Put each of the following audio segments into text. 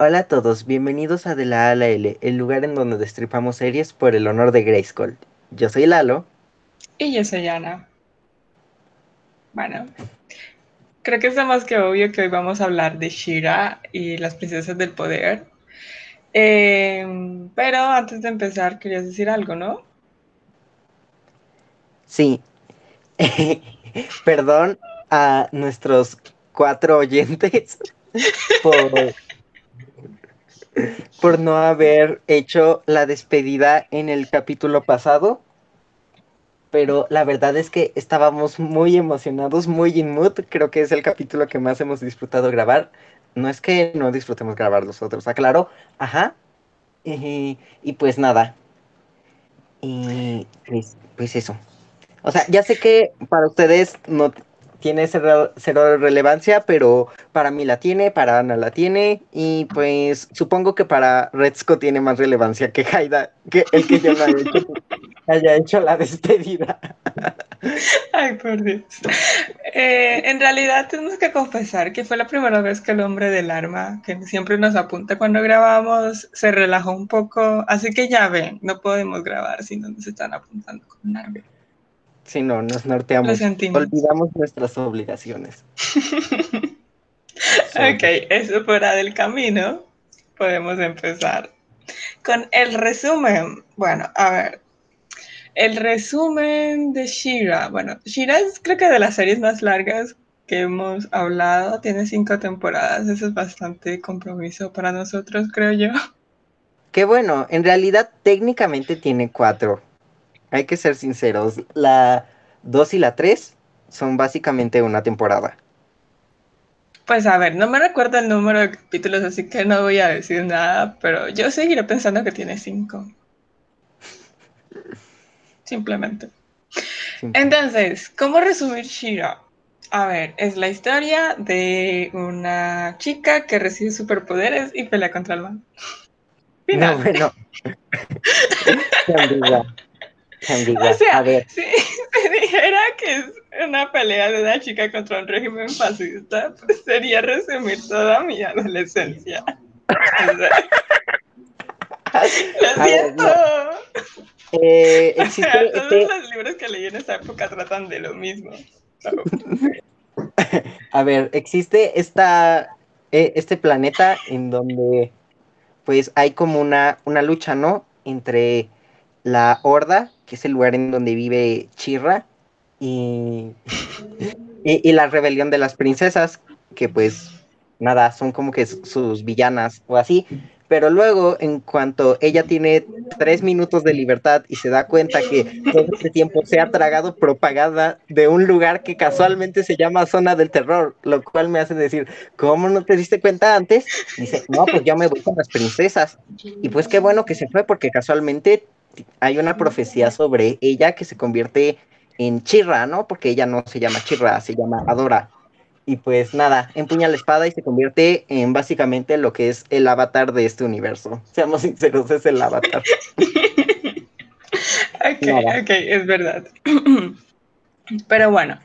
Hola a todos, bienvenidos a De la A a la L, el lugar en donde destripamos series por el honor de Grayskull. Yo soy Lalo. Y yo soy Ana. Bueno, creo que es más que obvio que hoy vamos a hablar de Shira y las princesas del poder. Eh, pero antes de empezar, querías decir algo, ¿no? Sí. Perdón a nuestros cuatro oyentes por, por no haber hecho la despedida en el capítulo pasado. Pero la verdad es que estábamos muy emocionados, muy in mood. Creo que es el capítulo que más hemos disfrutado grabar. No es que no disfrutemos grabar los otros, aclaro. Ajá. Y, y pues nada. Y pues, pues eso. O sea, ya sé que para ustedes no tiene cero, cero, relevancia, pero para mí la tiene, para Ana la tiene, y pues supongo que para Redsco tiene más relevancia que Haida, que el que yo no haya hecho, haya hecho la despedida. Ay, por Dios. Eh, en realidad tenemos que confesar que fue la primera vez que el hombre del arma, que siempre nos apunta cuando grabamos, se relajó un poco, así que ya ven, no podemos grabar si no nos están apuntando con un arma. Si no, nos norteamos. Olvidamos nuestras obligaciones. ok, eso fuera del camino. Podemos empezar con el resumen. Bueno, a ver. El resumen de Shira. Bueno, Shira es creo que de las series más largas que hemos hablado. Tiene cinco temporadas. Eso es bastante compromiso para nosotros, creo yo. Qué bueno. En realidad, técnicamente tiene cuatro hay que ser sinceros, la 2 y la 3 son básicamente una temporada. Pues a ver, no me recuerdo el número de capítulos, así que no voy a decir nada, pero yo seguiré pensando que tiene 5. Simplemente. Entonces, ¿cómo resumir Shira? A ver, es la historia de una chica que recibe superpoderes y pelea contra el mal. No, bueno. O sea, si se dijera que es una pelea de una chica contra un régimen fascista, pues sería resumir toda mi adolescencia. Lo siento. Eh, existe, todos este... los libros que leí en esa época tratan de lo mismo. A ver, existe esta, eh, este planeta en donde pues hay como una, una lucha, ¿no? Entre la Horda, que es el lugar en donde vive Chirra, y, y, la rebelión de las princesas, que pues nada, son como que sus villanas o así. Pero luego, en cuanto ella tiene tres minutos de libertad y se da cuenta que todo este tiempo se ha tragado propaganda de un lugar que casualmente se llama Zona del Terror, lo cual me hace decir, ¿cómo no te diste cuenta antes? Dice, no, pues ya me voy con las princesas. Y pues qué bueno que se fue porque casualmente hay una profecía sobre ella que se convierte en Chirra, ¿no? Porque ella no se llama Chirra, se llama Adora. Y pues nada, empuña la espada y se convierte en básicamente lo que es el avatar de este universo. Seamos sinceros, es el avatar. ok, ok, es verdad. Pero bueno,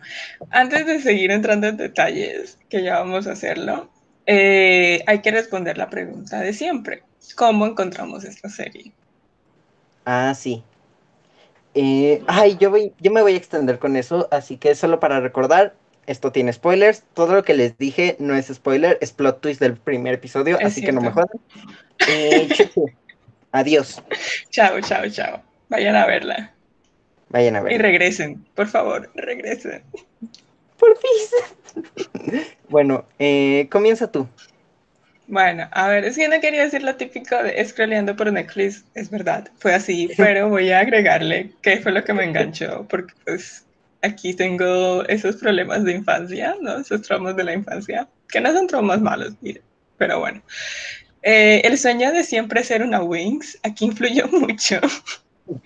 antes de seguir entrando en detalles, que ya vamos a hacerlo, eh, hay que responder la pregunta de siempre. ¿Cómo encontramos esta serie? Ah, sí. Eh, ay, yo, voy, yo me voy a extender con eso, así que solo para recordar, esto tiene spoilers. Todo lo que les dije no es spoiler, es plot twist del primer episodio, así que no me jodan. Eh, adiós. Chao, chao, chao. Vayan a verla. Vayan a verla. Y regresen, por favor, regresen. Por fin. bueno, eh, comienza tú. Bueno, a ver, es que no quería decir lo típico de scrolleando por Netflix, es verdad, fue así, pero voy a agregarle qué fue lo que me enganchó, porque pues aquí tengo esos problemas de infancia, ¿no? Esos traumas de la infancia, que no son traumas malos, mire, pero bueno. Eh, el sueño de siempre ser una Wings, aquí influyó mucho.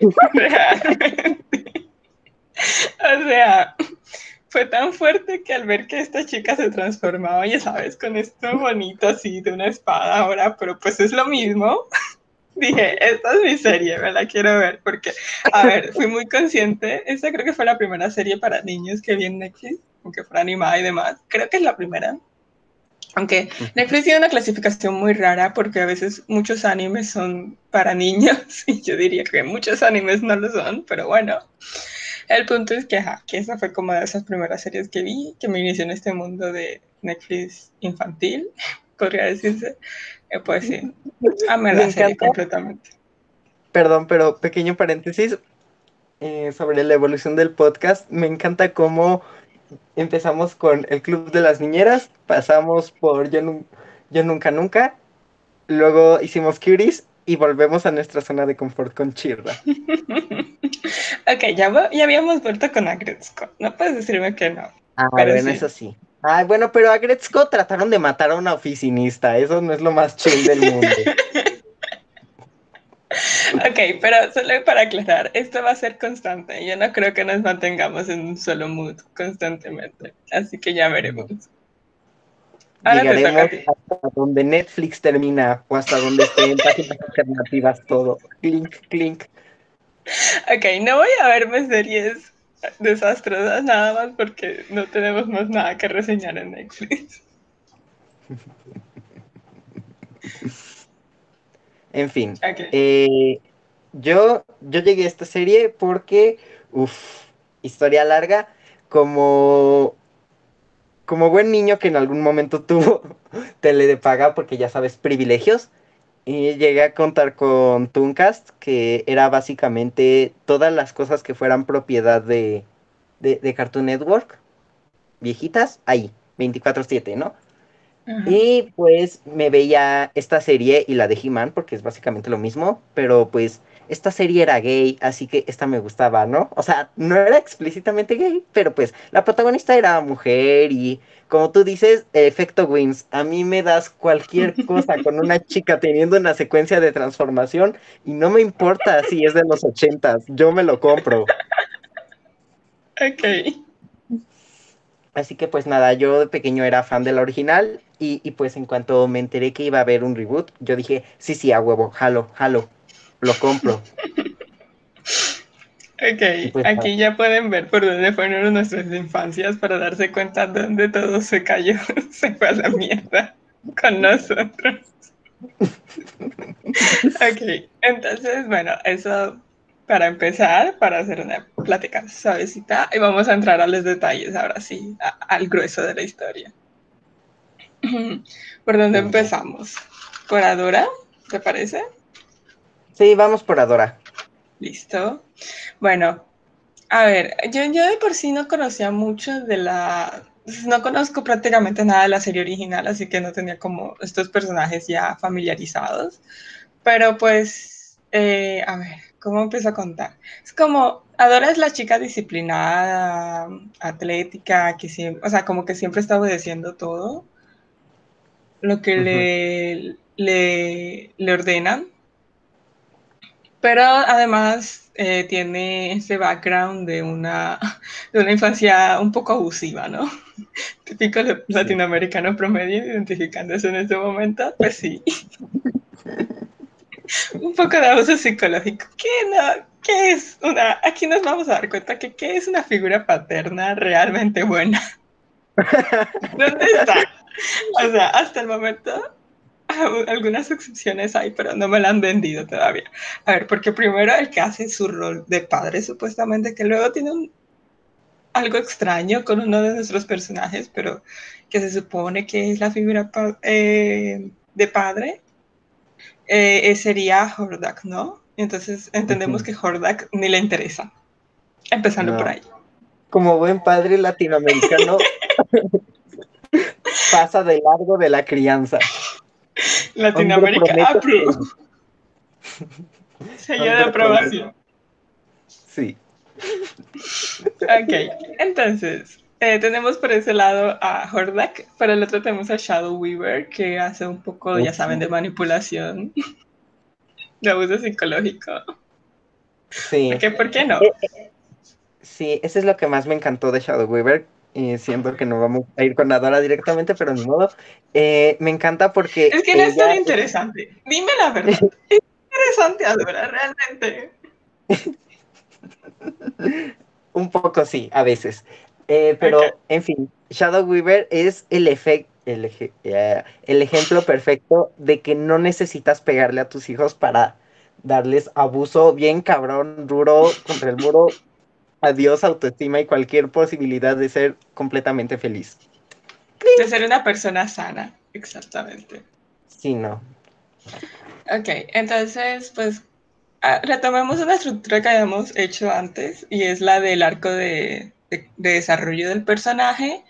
O sea, fue tan fuerte que al ver que esta chica se transformaba, ya sabes, con esto bonito así de una espada ahora, pero pues es lo mismo, dije, esta es mi serie, me la quiero ver, porque, a ver, fui muy consciente, esta creo que fue la primera serie para niños que vi en Netflix, con que fuera animada y demás. Creo que es la primera. Aunque Netflix tiene una clasificación muy rara porque a veces muchos animes son para niños y yo diría que muchos animes no lo son, pero bueno. El punto es que, ajá, que esa fue como de esas primeras series que vi, que me inició en este mundo de Netflix infantil, podría decirse. Eh, pues sí, amé la serie completamente. Perdón, pero pequeño paréntesis eh, sobre la evolución del podcast. Me encanta cómo empezamos con el Club de las Niñeras, pasamos por Yo, Yo Nunca Nunca, luego hicimos Curies y volvemos a nuestra zona de confort con Chirra. ok, ya, ya habíamos vuelto con Agretzko. No puedes decirme que no. Ah, bueno, eso sí. Ay, bueno, pero a trataron de matar a una oficinista. Eso no es lo más chill del mundo. ok, pero solo para aclarar, esto va a ser constante. Yo no creo que nos mantengamos en un solo mood constantemente. Así que ya veremos. Llegaremos hasta donde Netflix termina o hasta donde estén páginas alternativas todo. Clink, clink. Ok, no voy a verme series desastrosas nada más porque no tenemos más nada que reseñar en Netflix. En fin, eh, yo, yo llegué a esta serie porque, uff, historia larga, como como buen niño que en algún momento tuvo tele de paga, porque ya sabes, privilegios, y llegué a contar con Tooncast, que era básicamente todas las cosas que fueran propiedad de, de, Cartoon Network, viejitas, ahí, 24/7, ¿no? Y pues me veía esta serie y la de He-Man, porque es básicamente lo mismo, pero pues esta serie era gay, así que esta me gustaba, ¿no? O sea, no era explícitamente gay, pero pues la protagonista era mujer y como tú dices, efecto wins. A mí me das cualquier cosa con una chica teniendo una secuencia de transformación y no me importa si es de los ochentas, yo me lo compro. Ok. Así que pues nada, yo de pequeño era fan de la original y, y, pues en cuanto me enteré que iba a haber un reboot, yo dije, sí, sí, a huevo, jalo, jalo lo compro. Ok, pues, aquí ya pueden ver por dónde fueron nuestras infancias para darse cuenta de dónde todo se cayó, se fue a la mierda con nosotros. ok, entonces, bueno, eso para empezar, para hacer una plática suavecita, y vamos a entrar a los detalles ahora sí, al grueso de la historia. ¿Por dónde empezamos? ¿Por Adora? ¿Te parece? Sí, vamos por Adora. Listo. Bueno, a ver, yo, yo de por sí no conocía mucho de la... No conozco prácticamente nada de la serie original, así que no tenía como estos personajes ya familiarizados. Pero pues, eh, a ver, ¿cómo empiezo a contar? Es como, Adora es la chica disciplinada, atlética, que siempre, o sea, como que siempre está obedeciendo todo lo que le, le, le ordenan pero además eh, tiene ese background de una, de una infancia un poco abusiva, ¿no? Típico latinoamericano promedio identificándose en este momento, pues sí. un poco de abuso psicológico. ¿Qué, no? ¿Qué es una? Aquí nos vamos a dar cuenta que ¿qué es una figura paterna realmente buena? ¿Dónde está? O sea, hasta el momento algunas excepciones hay, pero no me la han vendido todavía. A ver, porque primero el que hace su rol de padre, supuestamente, que luego tiene algo extraño con uno de nuestros personajes, pero que se supone que es la figura eh, de padre, eh, sería Hordak, ¿no? Entonces entendemos que Hordak ni le interesa. Empezando por ahí. Como buen padre latinoamericano, pasa de largo de la crianza. Latinoamérica approve. Sello de aprobación. Sí. Ok, entonces, eh, tenemos por ese lado a Hordak, por el otro tenemos a Shadow Weaver, que hace un poco, ya saben, de manipulación, de abuso psicológico. Sí. ¿Por qué, no? Sí, eso es lo que más me encantó de Shadow Weaver, y siento que no vamos a ir con Adora directamente, pero ni modo. Eh, me encanta porque. Es que no es tan interesante. Dime la verdad. es interesante Adora, realmente. Un poco sí, a veces. Eh, pero, en fin, Shadow Weaver es el efecto. El, eje- eh, el ejemplo perfecto de que no necesitas pegarle a tus hijos para darles abuso bien cabrón, duro contra el muro, adiós autoestima y cualquier posibilidad de ser completamente feliz. De ser una persona sana, exactamente. Sí, no. Ok, entonces, pues, ah, retomemos una estructura que habíamos hecho antes y es la del arco de, de- de desarrollo del personaje.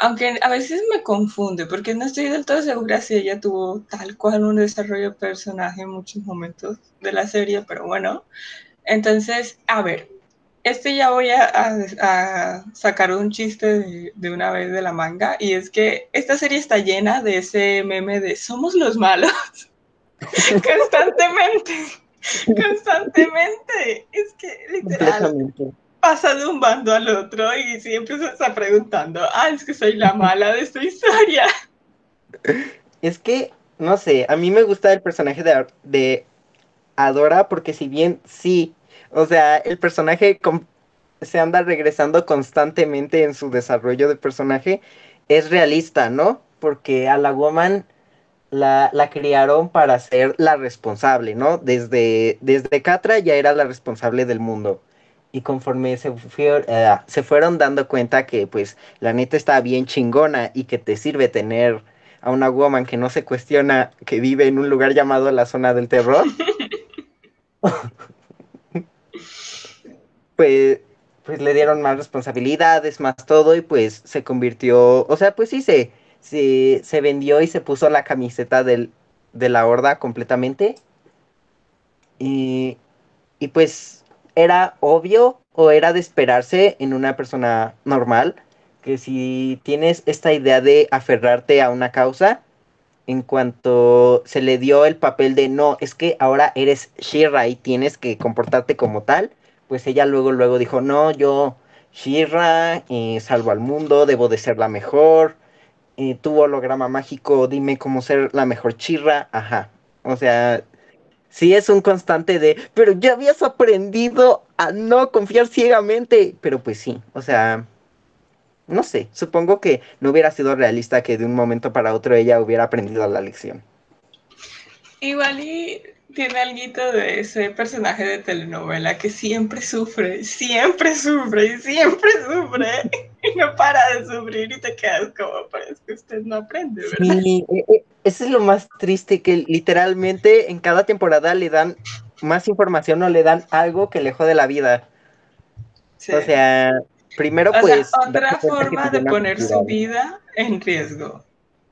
Aunque a veces me confunde porque no estoy del todo segura si ella tuvo tal cual un desarrollo de personaje en muchos momentos de la serie, pero bueno. Entonces, a ver, este ya voy a, sacar un chiste de, de una vez de la manga y es que esta serie está llena de ese meme de somos los malos constantemente, constantemente. Es que literal pasa de un bando al otro y siempre se está preguntando, ah, es que soy la mala de esta historia. Es que, no sé, a mí me gusta el personaje de, de Adora porque si bien sí, o sea, el personaje se anda regresando constantemente en su desarrollo de personaje, es realista, ¿no? Porque a la woman la, la criaron para ser la responsable, ¿no? Desde, desde Catra ya era la responsable del mundo. Y conforme se, eh, se fueron dando cuenta que pues la neta está bien chingona y que te sirve tener a una woman que no se cuestiona que vive en un lugar llamado la zona del terror, pues, pues le dieron más responsabilidades, más todo y pues se convirtió, o sea, pues sí se, se, se vendió y se puso la camiseta del, de la horda completamente. Y, y pues era obvio o era de esperarse en una persona normal que si tienes esta idea de aferrarte a una causa, en cuanto se le dio el papel de no, es que ahora eres Shira y tienes que comportarte como tal, pues ella luego luego dijo, no, yo Shira, eh, salvo al mundo, debo de ser la mejor, eh, tu holograma mágico, dime cómo ser la mejor Shira, ajá. O sea, sí es un constante de, pero ya habías aprendido a no confiar ciegamente, pero pues sí, o sea, no sé, supongo que no hubiera sido realista que de un momento para otro ella hubiera aprendido la lección. Igual y tiene algo de ese personaje de telenovela que siempre sufre, siempre sufre y siempre sufre y no para de sufrir y te quedas como, pero es que usted no aprende, ¿verdad? Sí, eh, eh, eso es lo más triste, que literalmente en cada temporada le dan más información o le dan algo que le jode la vida. Sí. O sea, primero O pues... sea, otra forma de poner su vida en riesgo.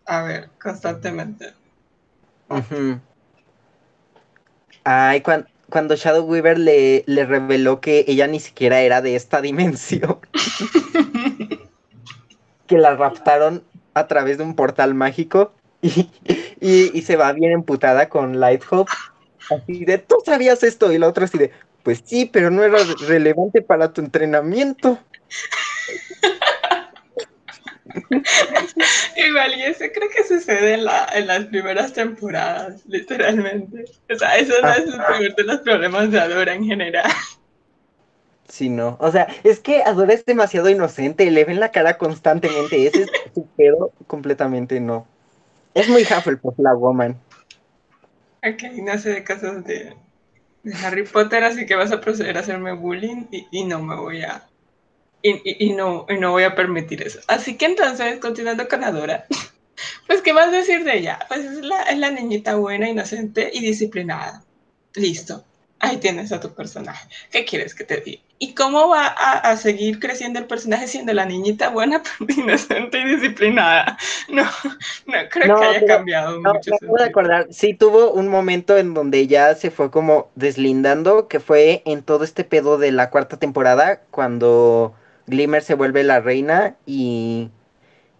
A ver, constantemente. Ujú. Ay, cuan- cuando Shadow Weaver le, le reveló que ella ni siquiera era de esta dimensión, que la raptaron a través de un portal mágico y, y- y se va bien emputada con Lighthope. Así de, tú sabías esto, y la otra así de, pues sí, pero no era re- relevante para tu entrenamiento. Igual, y ese creo que sucede en, la, en las primeras temporadas, literalmente. O sea, eso no Ah. es el primer de los problemas de Adora en general. Sí, no. O sea, es que Adora es demasiado inocente, le ven la cara constantemente. Ese es su pedo completamente no. Es muy Hufflepuff la woman. Ok, no sé de casos de, de Harry Potter, así que vas a proceder a hacerme bullying y, y no me voy a. Y, y- y no, y no voy a permitir eso. Así que entonces, continuando con Adora, pues, ¿qué más decir de ella? Pues es la, es la niñita buena, inocente y disciplinada. Listo. Ahí tienes a tu personaje. ¿Qué quieres que te diga? ¿Y cómo va a, a seguir creciendo el personaje siendo la niñita buena, pero inocente y disciplinada? No, no creo No, que haya pero- cambiado No, mucho. de sentido. acordar. Sí, tuvo un momento en donde ya se fue como deslindando, que fue en todo este pedo de la cuarta temporada, cuando Glimmer se vuelve la reina y,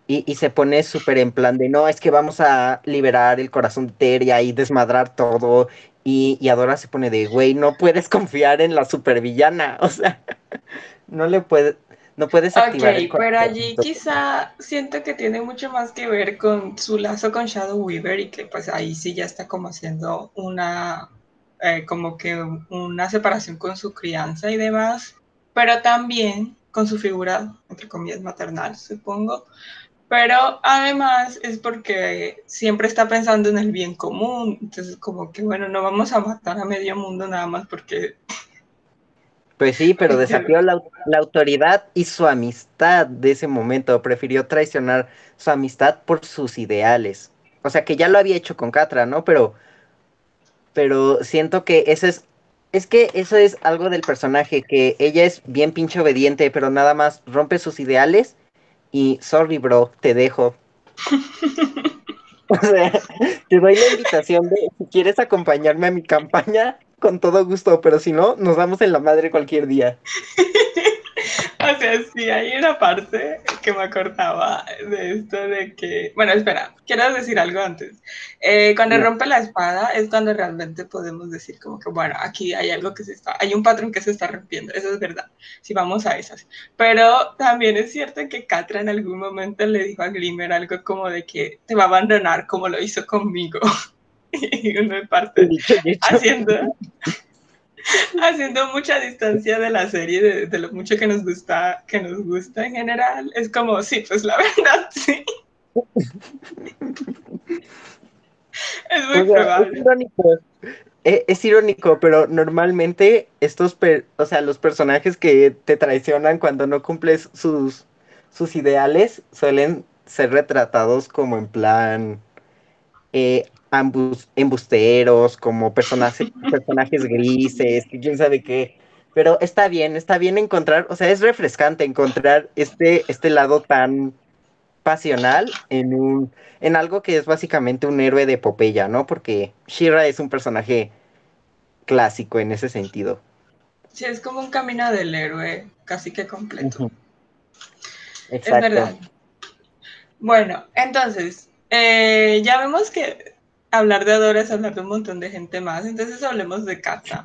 y, y se pone súper en plan de, no, es que vamos a liberar el corazón de Teria y desmadrar todo. Y, y Adora se pone de, güey, no puedes confiar en la supervillana. O sea, no le puedes, no puedes activar el Ok, pero allí quizá siento que tiene mucho más que ver con su lazo con Shadow Weaver y que pues ahí sí ya está como haciendo una, eh, como que una separación con su crianza y demás. Pero también con su figura, entre comillas, maternal, supongo. Pero además es porque siempre está pensando en el bien común. Entonces, como que, bueno, no vamos a matar a medio mundo nada más porque... Pues sí, pero desafió la, la autoridad y su amistad de ese momento. Prefirió traicionar su amistad por sus ideales. O sea, que ya lo había hecho con Catra, ¿no? Pero, pero siento que ese es es que eso es algo del personaje, que ella es bien pinche obediente, pero nada más rompe sus ideales y sorry bro, te dejo. o sea, te doy la invitación de si quieres acompañarme a mi campaña, con todo gusto, pero si no, nos vamos en la madre cualquier día. O sea, sí, hay una parte que me acordaba de esto de que, bueno, espera, quiero decir algo antes. Eh, cuando rompe la espada es cuando realmente podemos decir como que, bueno, aquí hay algo que se está, hay un patrón que se está rompiendo, eso es verdad, si vamos a esas. Pero también es cierto que Catra en algún momento le dijo a Glimmer algo como de que te va a abandonar como lo hizo conmigo. y uno parte haciendo haciendo mucha distancia de la serie, de, lo mucho que nos gusta, que nos gusta en general. Es como, sí, pues la verdad, sí. es muy probable. Es irónico. Es, irónico, pero normalmente estos, o sea, los personajes que te traicionan cuando no cumples sus, sus ideales suelen ser retratados como en plan, eh, embusteros, como personajes, personajes grises, quién sabe qué. Pero está bien, está bien encontrar, o sea, es refrescante encontrar este, este lado tan pasional en un en algo que es básicamente un héroe de epopeya, ¿no? Porque Shira es un personaje clásico en ese sentido. Sí, es como un camino del héroe casi que completo. Es verdad. Bueno, entonces, eh, ya vemos que hablar de Adora es hablar de un montón de gente más, entonces hablemos de Kata.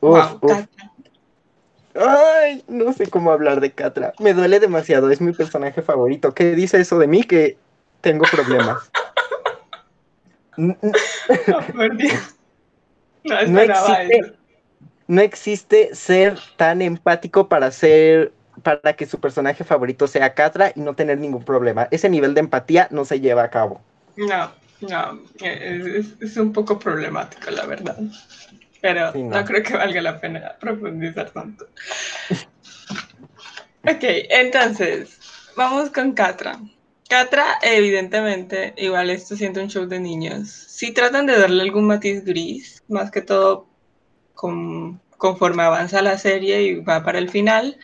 wow, Ay, no sé cómo hablar de Catra. Me duele demasiado, es mi personaje favorito. ¿Qué dice eso de mí? Que tengo problemas. no, no, existe, no existe ser tan empático para ser para que su personaje favorito sea Catra y no tener ningún problema. Ese nivel de empatía no se lleva a cabo. No, no, es, un poco problemático, la verdad. Pero no. creo que valga la pena profundizar tanto. ok, entonces, vamos con Catra. Catra, evidentemente, igual esto siente un show de niños. Si tratan de darle algún matiz gris, más que todo conforme avanza la serie y va para el final,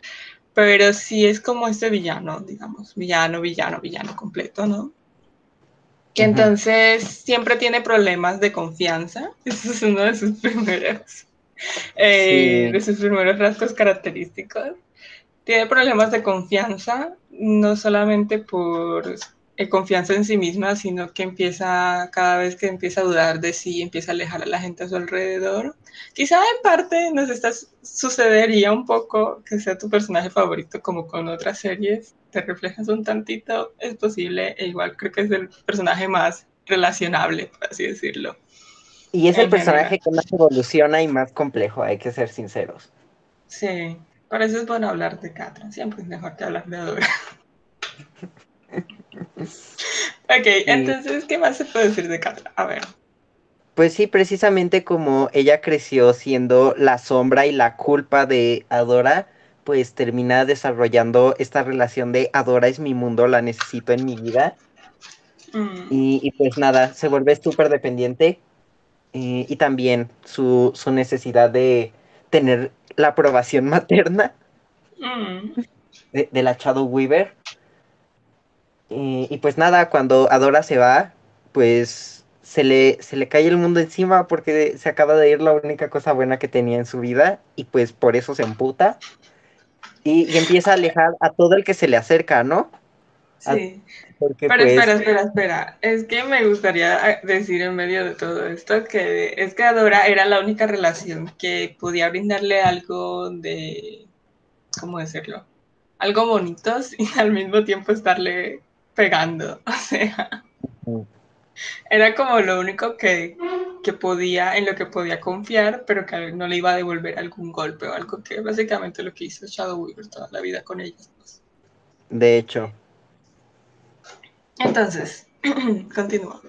pero sí es como este villano, digamos, villano, villano, villano completo, ¿no? Que entonces siempre tiene problemas de confianza. Eso es uno de sus primeros, eh, de sus primeros rasgos característicos. Tiene problemas de confianza, no solamente por confianza en sí misma, sino que empieza, cada vez que empieza a dudar de sí, empieza a alejar a la gente a su alrededor. Quizá en parte nos está, sucedería un poco que sea tu personaje favorito como con otras series, te reflejas un tantito, es posible, e igual creo que es el personaje más relacionable, por así decirlo. Y es el personaje que más evoluciona y más complejo, hay que ser sinceros. Sí, por eso es bueno hablar de Catra, siempre es mejor que hablar de Adora. ok, entonces, ¿qué más se puede decir de Catra? A ver. Pues sí, precisamente como ella creció siendo la sombra y la culpa de Adora, pues termina desarrollando esta relación de Adora es mi mundo, la necesito en mi vida. Mm. Y, pues nada, se vuelve súper dependiente. Y, también su, necesidad de tener la aprobación materna mm. de, de, la Shadow Weaver. Y, pues nada, cuando Adora se va, pues se le, se le cae el mundo encima porque se acaba de ir la única cosa buena que tenía en su vida y pues por eso se emputa y, empieza a alejar a todo el que se le acerca, ¿no? Sí. Pero pues espera, espera, espera. Es que me gustaría decir en medio de todo esto que es que Adora era la única relación que podía brindarle algo de, ¿cómo decirlo? Algo bonito y al mismo tiempo estarle pegando, o sea, era como lo único que que podía, en lo que podía confiar, pero que no le iba a devolver algún golpe o algo que básicamente lo que hizo Shadow Weaver toda la vida con ellas. Pues. De hecho. Entonces, continúa.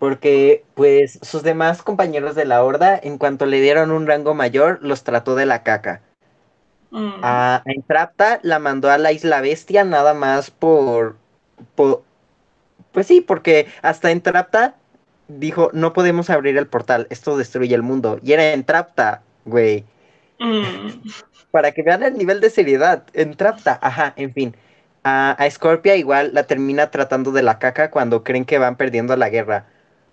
Porque, pues, sus demás compañeros de la horda, en cuanto le dieron un rango mayor, los trató de la caca. Mm. A Entrapta la mandó a la Isla Bestia nada más por, Pues sí, porque hasta Entrapta dijo, no podemos abrir el portal, esto destruye el mundo. Y era Entrapta, güey. Mm. Para que vean el nivel de seriedad. Entrapta, ajá, en fin. A, a Scorpia igual la termina tratando de la caca cuando creen que van perdiendo la guerra.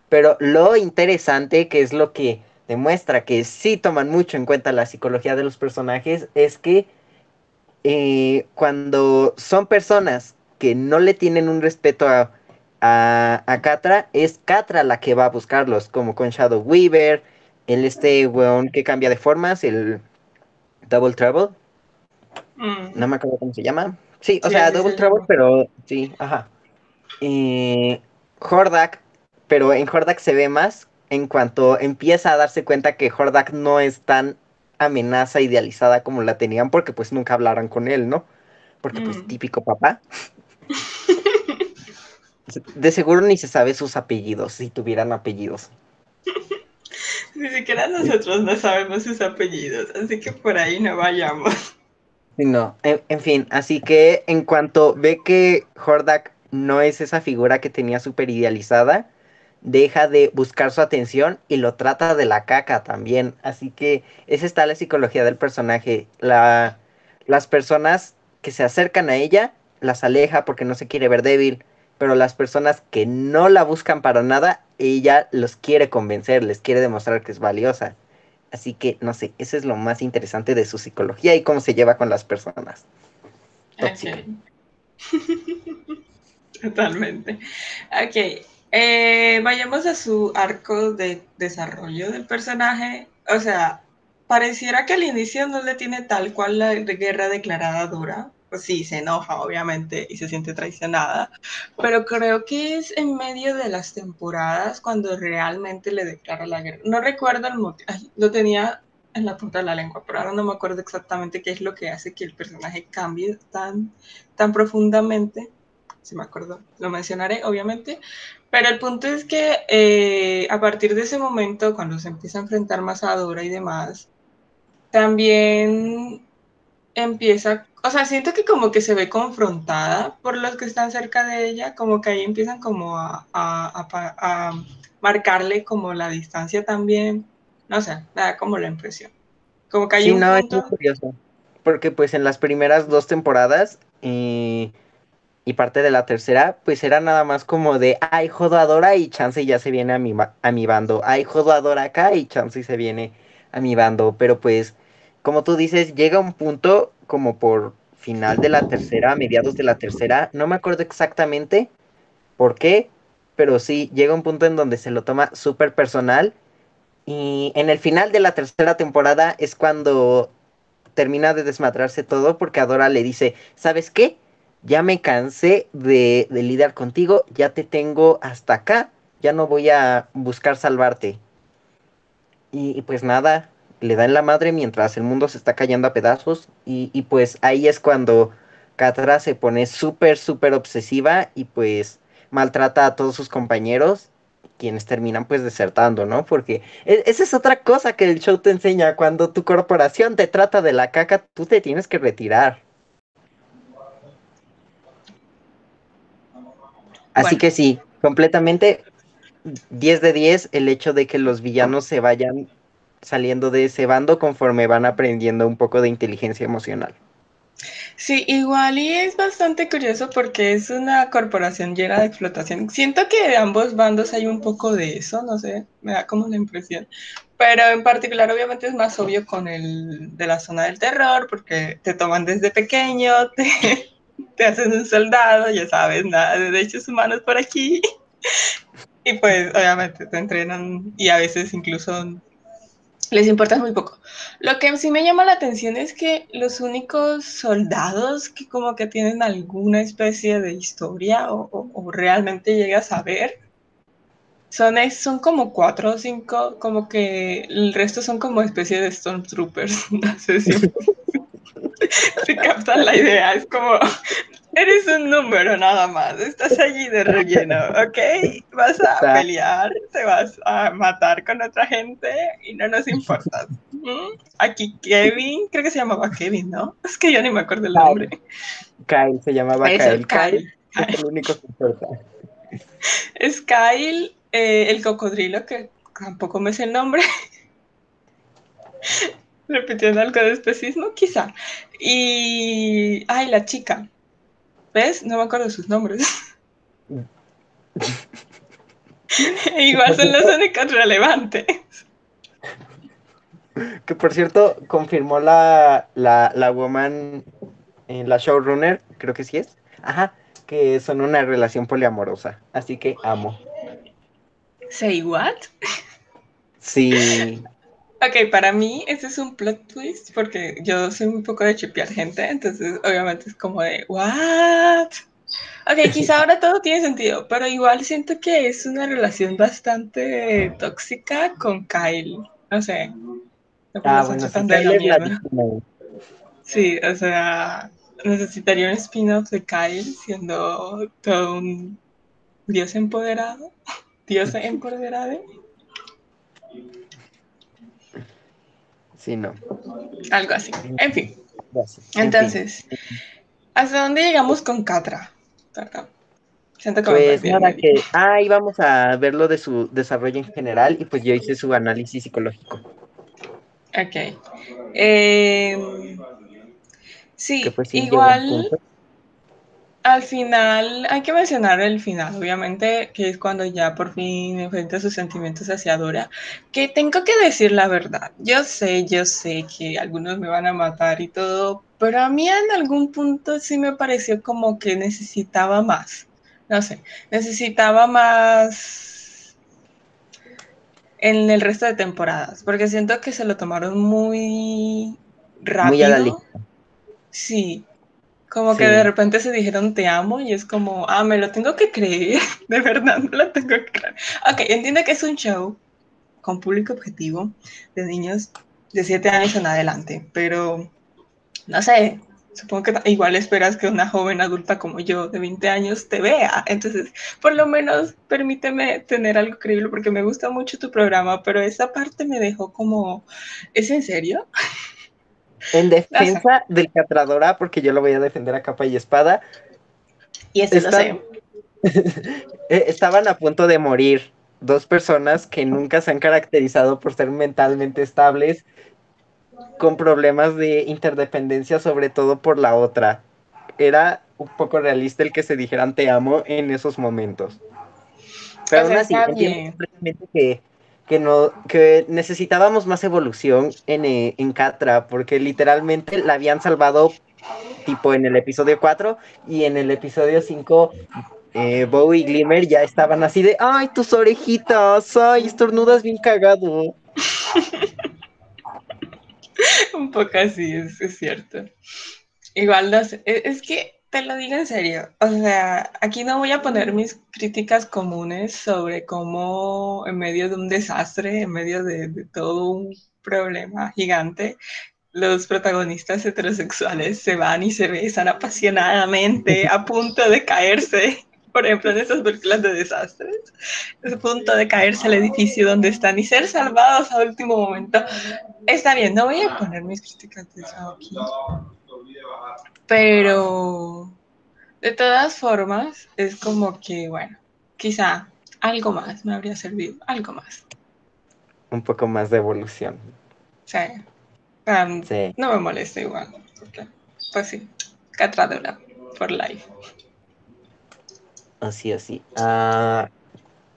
Pero lo interesante, que es lo que demuestra que sí toman mucho en cuenta la psicología de los personajes, es que eh, cuando son personas que no le tienen un respeto a, a, Catra, es Catra la que va a buscarlos, como con Shadow Weaver, el este weón que cambia de formas, el Double Trouble. Mm. No me acuerdo cómo se llama. Sí, o sea, Double Trouble, pero sí, ajá. Eh, Hordak, pero en Hordak se ve más en cuanto empieza a darse cuenta que Hordak no es tan amenaza idealizada como la tenían porque pues nunca hablaron con él, ¿no? Porque pues mm. típico papá. De seguro ni se sabe sus apellidos, si tuvieran apellidos. Ni siquiera nosotros no sabemos sus apellidos, así que por ahí no vayamos. No, en, en fin, así que en cuanto ve que Hordak no es esa figura que tenía súper idealizada, deja de buscar su atención y lo trata de la caca también. Así que esa está la psicología del personaje. La, las personas que se acercan a ella las aleja porque no se quiere ver débil, pero las personas que no la buscan para nada, ella los quiere convencer, les quiere demostrar que es valiosa. Así que, no sé, eso es lo más interesante de su psicología y cómo se lleva con las personas. Totalmente. Ok, eh, vayamos a su arco de desarrollo del personaje. O sea, pareciera que al inicio no le tiene tal cual la guerra declarada dura. Pues sí, se enoja, obviamente, y se siente traicionada. Pero creo que es en medio de las temporadas cuando realmente le declara la guerra. No recuerdo el motivo. Lo tenía en la punta de la lengua, pero ahora no me acuerdo exactamente qué es lo que hace que el personaje cambie tan, tan profundamente si me acuerdo, lo mencionaré obviamente, pero el punto es que eh, a partir de ese momento, cuando se empieza a enfrentar más a Dora y demás, también empieza, o sea, siento que como que se ve confrontada por los que están cerca de ella, como que ahí empiezan como a, a, marcarle como la distancia también, no sé, da como la impresión. Como que hay un no, es muy curioso, porque pues en las primeras dos temporadas... Eh y parte de la tercera, pues era nada más como de, ay, jodo y Chance ya se viene a mi, a mi bando. Ay, jodo acá y Chance se viene a mi bando. Pero pues, como tú dices, llega un punto como por final de la tercera, mediados de la tercera, no me acuerdo exactamente por qué, pero sí, llega un punto en donde se lo toma súper personal. Y en el final de la tercera temporada es cuando termina de desmadrarse todo porque Adora le dice, ¿sabes qué? ya me cansé de, lidiar contigo, ya te tengo hasta acá, ya no voy a buscar salvarte. Y, pues nada, le da en la madre mientras el mundo se está cayendo a pedazos y, y pues ahí es cuando Catra se pone súper, súper obsesiva y pues maltrata a todos sus compañeros quienes terminan pues desertando, ¿no? Porque e, esa es otra cosa que el show te enseña, cuando tu corporación te trata de la caca, tú te tienes que retirar. Así que sí, completamente 10 de 10 el hecho de que los villanos se vayan saliendo de ese bando conforme van aprendiendo un poco de inteligencia emocional. Sí, igual y es bastante curioso porque es una corporación llena de explotación. Siento que de ambos bandos hay un poco de eso, no sé, me da como la impresión. Pero en particular obviamente es más obvio con el de la zona del terror porque te toman desde pequeño, te, te hacen un soldado, ya sabes, nada de derechos humanos por aquí. Y pues obviamente te entrenan y a veces incluso les importa muy poco. Lo que sí me llama la atención es que los únicos soldados que como que tienen alguna especie de historia o, realmente llegas a ver Son, son como cuatro o cinco, como que el resto son como especie de Stormtroopers. No sé si, si captan la idea. Es como, eres un número nada más. Estás allí de relleno, ¿ok? Vas a pelear, te vas a matar con otra gente y no nos importa. Aquí Kevin, creo que se llamaba Kevin, ¿no? Es que yo ni me acuerdo el nombre. Kyle, se llamaba Kyle. Kyle. Es el único que importa. Es Kyle, eh, el cocodrilo, que tampoco me sé el nombre. Repitiendo algo de especismo, quizá. Y. Ay, la chica. ¿Ves? No me acuerdo de sus nombres. Igual son los únicos relevantes. Que por cierto, confirmó la, la, la woman en la showrunner, creo que sí es. Ajá, que son una relación poliamorosa. Así que amo. ¿Say what? Sí. Ok, para mí ese es un plot twist porque yo soy un poco de chipear gente, entonces obviamente es como de, ¿what? Ok, quizá ahora todo tiene sentido, pero igual siento que es una relación bastante tóxica con Kyle. No sé. ah, bueno, la Sí, o sea, necesitaría un spin-off de Kyle siendo todo un dios empoderado. Dios empoderado. Sí, no. Algo así. En fin. Entonces, ¿hasta dónde llegamos con Catra? Siento que pues nada, que ahí vamos a ver lo de su desarrollo en general y pues yo hice su análisis psicológico. Ok. Eh, sí, igual al final, hay que mencionar el final, obviamente, que es cuando ya por fin enfrenta sus sentimientos hacia Dora, que tengo que decir la verdad. Yo sé, yo sé que algunos me van a matar y todo, pero a mí en algún punto sí me pareció como que necesitaba más. No sé, necesitaba más en el resto de temporadas, porque siento que se lo tomaron muy rápido. Muy a la Sí, como que de repente se dijeron te amo y es como, ah, me lo tengo que creer, de verdad, me lo tengo que creer. Ok, entiendo que es un show con público objetivo de niños de 7 años en adelante, pero no sé, supongo que igual esperas que una joven adulta como yo de 20 años te vea. Entonces, por lo menos permíteme tener algo creíble porque me gusta mucho tu programa, pero esa parte me dejó como, ¿es en serio? En defensa del Catradora, porque yo lo voy a defender a capa y espada. Y eso lo sé. Eh, estaban a punto de morir dos personas que nunca se han caracterizado por ser mentalmente estables, con problemas de interdependencia, sobre todo por la otra. Era un poco realista el que se dijeran te amo en esos momentos. Pero aún así, entiendo que que, no, que necesitábamos más evolución en, eh, en Catra, porque literalmente la habían salvado tipo en el episodio 4 y en el episodio 5 eh, Bow y Glimmer ya estaban así de, ay, tus orejitas, ay, estornudas bien cagado. Un poco así, es, cierto. Igual, sé, e, es que te lo digo en serio. O sea, aquí no voy a poner mis críticas comunes sobre cómo en medio de un desastre, en medio de, todo un problema gigante, los protagonistas heterosexuales se van y se besan apasionadamente a punto de caerse. Por ejemplo, en esas películas de desastres, a punto de caerse el edificio donde están y ser salvados a último momento. Está bien, no voy a poner mis críticas de eso aquí pero de todas formas, es como que, bueno, quizá algo más me habría servido, algo más. Un poco más de evolución. Sí. No me molesta igual. pues sí, catradora por life. Así, así. Uh,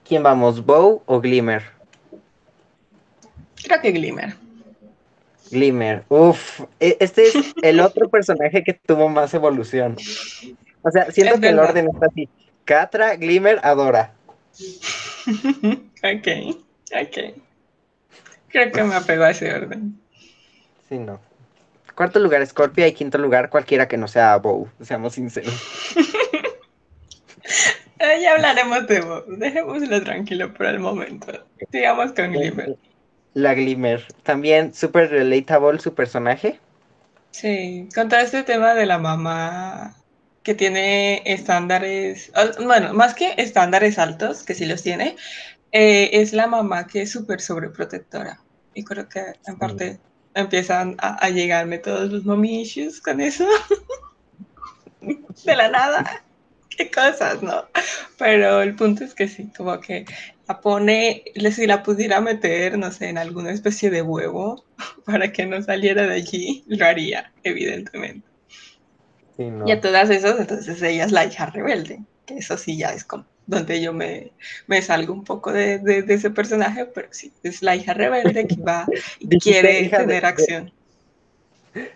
¿Quién vamos, Bow o Glimmer? Creo que Glimmer. Glimmer, uff, e, este es el otro personaje que tuvo más evolución. O sea, siento que el orden está así. Catra, Glimmer, Adora. ok, ok. Creo que me apego a ese orden. Sí, no. Cuarto lugar, Scorpia y quinto lugar, cualquiera que no sea Bow, seamos sinceros. ya hablaremos de vos. Dejémoslo tranquilo por el momento. Sigamos con Glimmer. La Glimmer. También súper relatable su personaje. Sí, con todo este tema de la mamá que tiene estándares, bueno, más que estándares altos, que sí los tiene, eh, es la mamá que es súper sobreprotectora. Y creo que en parte empiezan a, llegarme todos los mommy issues con eso. de la nada. Qué cosas, ¿no? Pero el punto es que sí, como que la pone, si la pudiera meter, no sé, en alguna especie de huevo para que no saliera de allí, lo haría, evidentemente. Y a todas esas, entonces ella es la hija rebelde, que eso sí ya es como donde yo me, me salgo un poco de, de, ese personaje, pero sí, es la hija rebelde que va y quiere tener acción.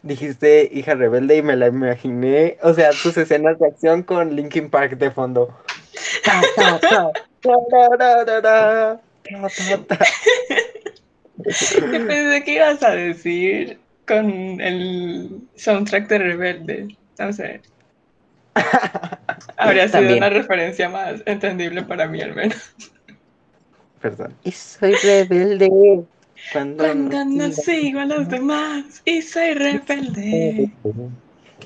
Dijiste hija rebelde y me la imaginé, o sea, tus escenas de acción con Linkin Park de fondo. Pensé que ibas a decir con el soundtrack de Rebelde. No sé. Habría sido una referencia más entendible para mí al menos. Perdón. Y soy rebelde. Cuando, no, sigo a los demás. Y soy rebelde.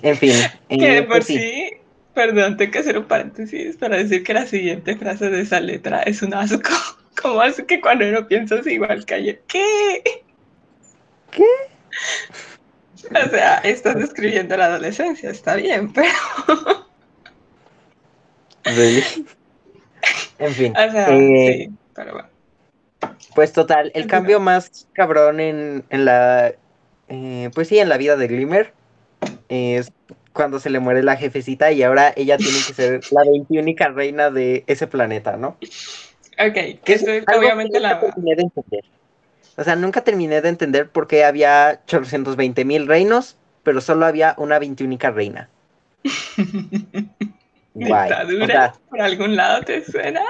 En fin. que por pues sí, perdón, tengo que hacer un paréntesis para decir que la siguiente frase de esa letra es un asco. ¿Cómo hace que cuando uno piensa igual que ayer? ¿Qué? ¿Qué? O sea, estás describiendo la adolescencia, está bien, pero. En fin. O sea, eh, sí, pero bueno. Pues total, el cambio más cabrón en, en la. Eh, pues sí, en la vida de Glimmer es cuando se le muere la jefecita y ahora ella tiene que ser la 21 reina de ese planeta, ¿no? Ok, que es obviamente la. O sea, nunca terminé de entender por qué había 820 mil reinos, pero solo había una 21 reina. ¿Dictadura? ¿Por algún lado te suena?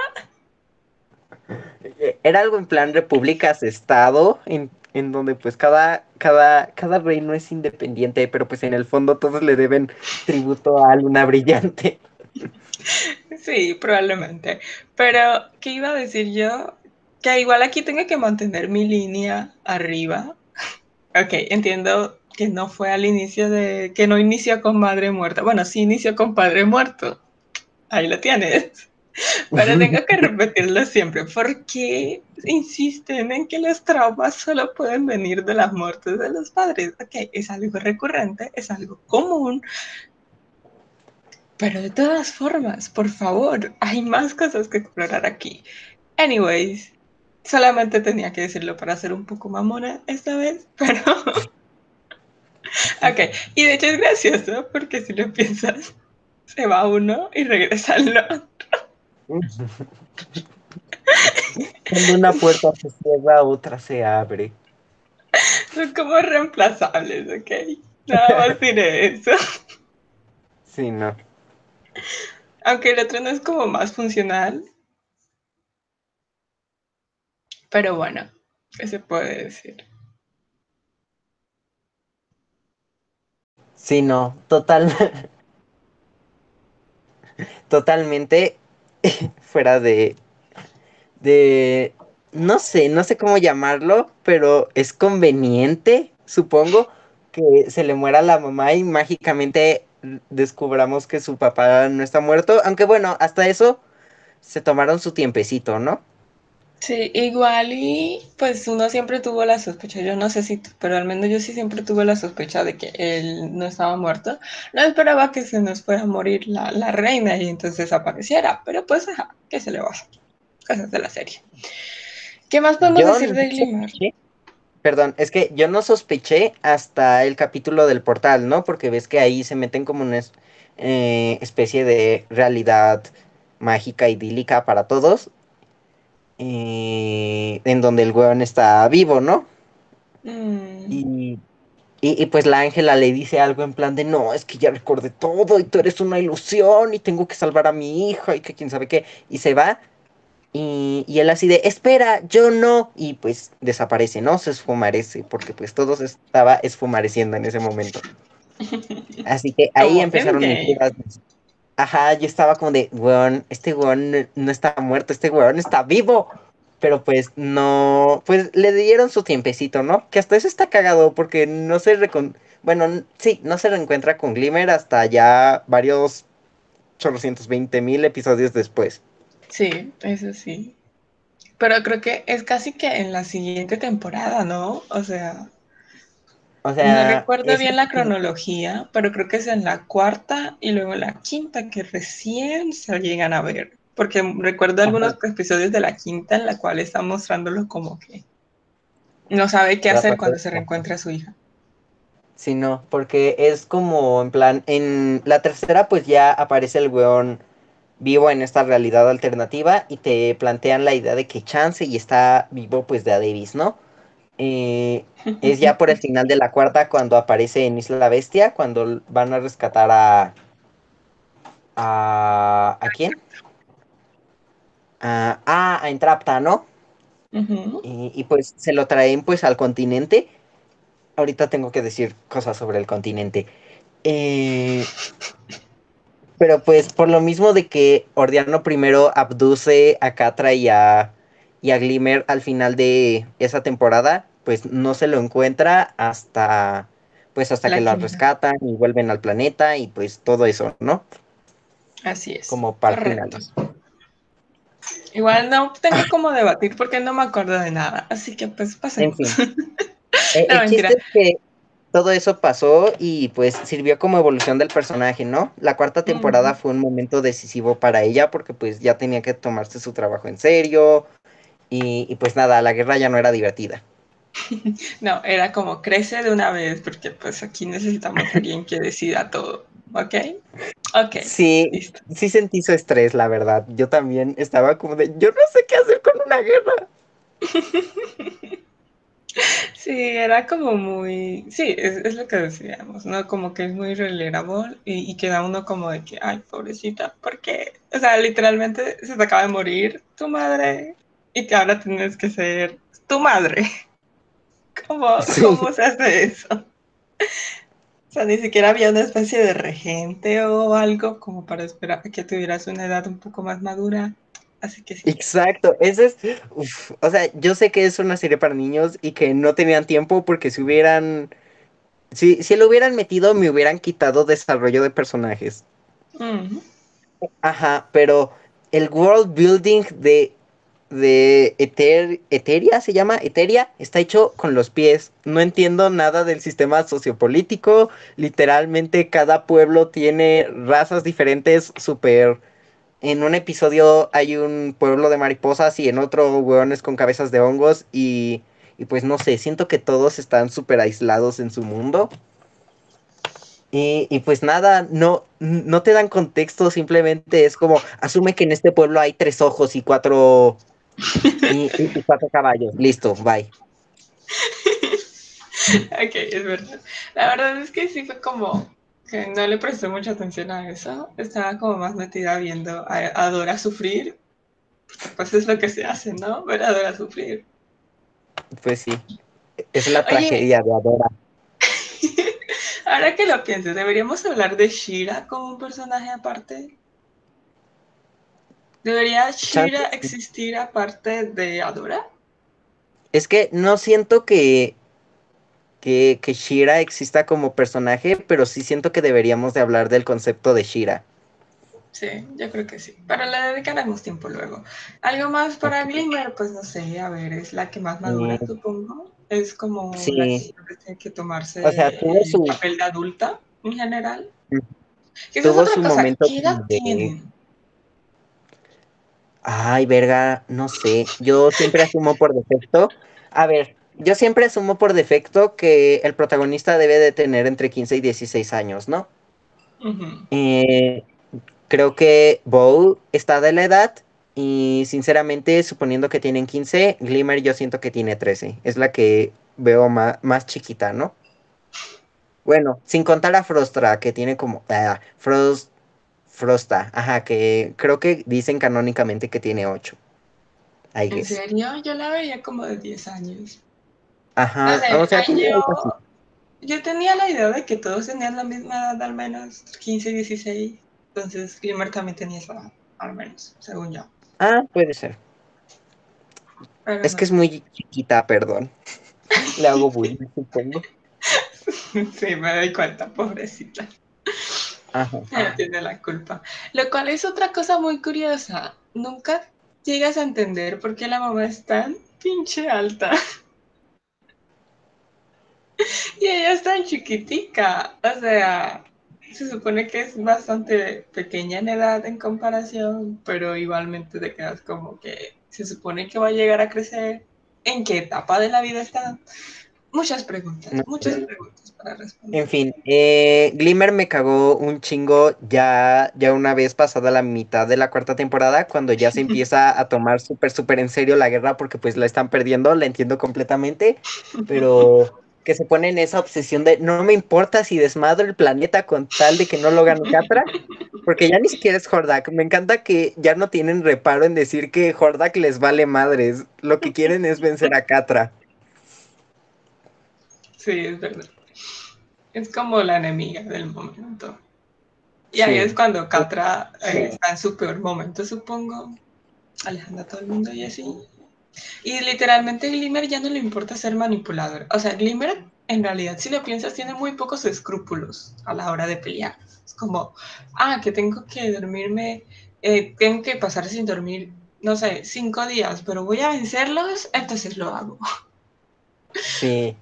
Era algo en plan repúblicas, estado, en, en donde pues cada, cada, cada reino es independiente, pero pues en el fondo todos le deben tributo a Luna Brillante. Sí, probablemente. Pero, ¿qué iba a decir yo? Que igual aquí tengo que mantener mi línea arriba. Ok, entiendo que no fue al inicio de, que no inició con madre muerta. Bueno, sí inició con padre muerto. Ahí lo tienes. Pero tengo que repetirlo siempre. ¿Por qué insisten en que los traumas solo pueden venir de las muertes de los padres? Ok, es algo recurrente, es algo común. Pero de todas formas, por favor, hay más cosas que explorar aquí. Anyways, Solamente tenía que decirlo para ser un poco mamona esta vez, pero... ok, y de hecho es gracioso porque si lo piensas, se va uno y regresa al otro. Cuando una puerta se cierra, otra se abre. Son como reemplazables, ¿ok? Nada más diré eso. Sí, no. Aunque el otro no es como más funcional, Pero bueno, ¿qué se puede decir? Sí, no, total. Totalmente fuera de. de. No sé, no sé cómo llamarlo, pero es conveniente, supongo, que se le muera la mamá y mágicamente descubramos que su papá no está muerto. Aunque bueno, hasta eso se tomaron su tiempecito, ¿no? Sí, igual y pues uno siempre tuvo la sospecha, yo no sé si, pero al menos yo sí siempre tuve la sospecha de que él no estaba muerto. No esperaba que se nos fuera a morir la, reina y entonces apareciera, pero pues ajá, ¿qué se le va a hacer? Cosas de la serie. ¿Qué más podemos decir de Glimmer? Perdón, es que yo no sospeché hasta el capítulo del portal, ¿no? Porque ves que ahí se meten como una eh, especie de realidad mágica, idílica para todos eh, en donde el weón está vivo, ¿no? Mm. Y, y, pues la Ángela le dice algo en plan de, no, es que ya recordé todo y tú eres una ilusión y tengo que salvar a mi hija y que quién sabe qué. Y se va y, y él así de, espera, yo no. Y pues desaparece, ¿no? Se esfumarece porque pues todo se estaba esfumareciendo en ese momento. Así que ahí empezaron mis. Ajá, yo estaba como de, weón, este weón no está muerto, este weón está vivo. Pero pues no, pues le dieron su tiempecito, ¿no? Que hasta eso está cagado porque no se recon... Bueno, sí, no se reencuentra con Glimmer hasta ya varios 820 mil episodios después. Sí, eso sí. Pero creo que es casi que en la siguiente temporada, ¿no? O sea, O sea, no recuerdo bien la cronología, pero creo que es en la cuarta y luego en la quinta que recién se llegan a ver. Porque recuerdo algunos episodios de la quinta en la cual está mostrándolo como que no sabe qué hacer cuando se reencuentra a su hija. Sí, no, porque es como en plan, en la tercera pues ya aparece el weón vivo en esta realidad alternativa y te plantean la idea de que Chance y está vivo pues de a Davis, ¿no? Eh, es ya por el final de la cuarta cuando aparece en Isla Bestia, cuando van a rescatar a... ¿A, ¿a quién? A, ah, a Entrapta, ¿no? Y, pues se lo traen pues al continente. Ahorita tengo que decir cosas sobre el continente. Eh, pero pues por lo mismo de que Ordiano primero abduce a Catra y a, y a Glimmer al final de esa temporada, pues no se lo encuentra hasta pues hasta La que quinta. rescatan y vuelven al planeta y pues todo eso, ¿no? Así es. Como para finales. Igual no tengo como debatir porque no me acuerdo de nada. Así que pues En pasemos. fin. Eh, No, el chiste es que todo eso pasó y pues sirvió como evolución del personaje, ¿no? La cuarta temporada fue un momento decisivo para ella porque pues ya tenía que tomarse su trabajo en serio y, y, pues nada, la guerra ya no era divertida. No, era como crece de una vez porque pues aquí necesitamos a alguien que decida todo. ¿Ok? Ok. Sí, Listo. sí sentí su estrés, la verdad. Yo también estaba como de, yo no sé qué hacer con una guerra. Sí, era como muy, sí, es, es lo que decíamos, ¿no? Como que es muy relatable y, y queda uno como de que, ay, pobrecita, porque, o sea, literalmente se te acaba de morir tu madre y que ahora tienes que ser tu madre. ¿Cómo, Sí. cómo se hace eso? O sea, ni siquiera había una especie de regente o algo como para esperar que tuvieras una edad un poco más madura. Así que sí. Exacto, ese es, uf, o sea, yo sé que es una serie para niños y que no tenían tiempo porque si hubieran, si, si lo hubieran metido me hubieran quitado desarrollo de personajes. Ajá, pero el world building de, de Eter, Eteria, se llama Eteria, está hecho con los pies. No entiendo nada del sistema sociopolítico. Literalmente cada pueblo tiene razas diferentes, súper... En un episodio hay un pueblo de mariposas y en otro hueones con cabezas de hongos y, y pues no sé, siento que todos están súper aislados en su mundo. Y, y, pues nada, no, no te dan contexto, simplemente es como, asume que en este pueblo hay tres ojos y cuatro, y, y- cuatro caballos. Listo, bye. Ok, es verdad. La verdad es que sí fue como que no le presté mucha atención a eso. Estaba como más metida viendo a, a Dora sufrir. Pues es lo que se hace, ¿no? Ver a Dora sufrir. Pues sí, es la Oye. tragedia de Adora. Ahora que lo pienso, ¿deberíamos hablar de Shira como un personaje aparte? ¿Debería Shira sí. existir aparte de Adora? Es que no siento que, que, que Shira exista como personaje, pero sí siento que deberíamos de hablar del concepto de Shira. Sí, yo creo que sí. Pero le dedicaremos tiempo luego. ¿Algo más para. Glimmer? Pues no sé, a ver, es la que más madura, Mm. supongo. Es como Sí. la que tiene que tomarse O sea, tuvo el su- papel de adulta en general. Mm. Esa es Tuvo otra su cosa, momento ¿qué edad de- tienen? Ay, verga, no sé. Yo siempre asumo por defecto. A ver, yo siempre asumo por defecto que el protagonista debe de tener entre 15 y 16 años, ¿no? Eh, creo que Bow está de la edad y sinceramente, suponiendo que tienen 15, Glimmer yo siento que tiene 13. Es la que veo más, más chiquita, ¿no? Bueno, sin contar a Frostra, que tiene como... ah, Frost, Frosta, ajá, que creo que dicen canónicamente que tiene 8. I ¿En serio? Yo la veía como de 10 años. Ajá, No sé, o sea, yo, yo tenía la idea de que todos tenían la misma edad, al menos 15, 16, Entonces Glimmer también tenía esa edad, al menos, según yo. Ah, puede ser. Pero Es no que es muy chiquita, perdón. Le hago bullying, supongo. Sí, me doy cuenta, pobrecita. Tiene la culpa. Lo cual es otra cosa muy curiosa. Nunca llegas a entender por qué la mamá es tan pinche alta. Y ella es tan chiquitica. O sea, se supone que es bastante pequeña en edad en comparación, pero igualmente te quedas como que se supone que va a llegar a crecer. ¿En qué etapa de la vida está? Muchas preguntas, No muchas preguntas para responder. En fin, eh, Glimmer me cagó un chingo ya, ya una vez pasada la mitad de la cuarta temporada, cuando ya se empieza a tomar súper, súper en serio la guerra porque pues la están perdiendo, la entiendo completamente, pero que se pone en esa obsesión de no me importa si desmadro el planeta con tal de que no lo gane Catra, porque ya ni siquiera es Hordak. Me encanta que ya no tienen reparo en decir que Hordak les vale madres, lo que quieren es vencer a Catra. Sí, es verdad. Es como la enemiga del momento. Y ahí Sí. es cuando Catra eh, está en su peor momento, supongo. Alejando a todo el mundo y así. Y literalmente Glimmer ya no le importa ser manipulador. O sea, Glimmer, en realidad, si lo piensas, tiene muy pocos escrúpulos a la hora de pelear. Es como, ah, que tengo que dormirme, eh, tengo que pasar sin dormir, no sé, cinco días, pero voy a vencerlos, entonces lo hago. Sí.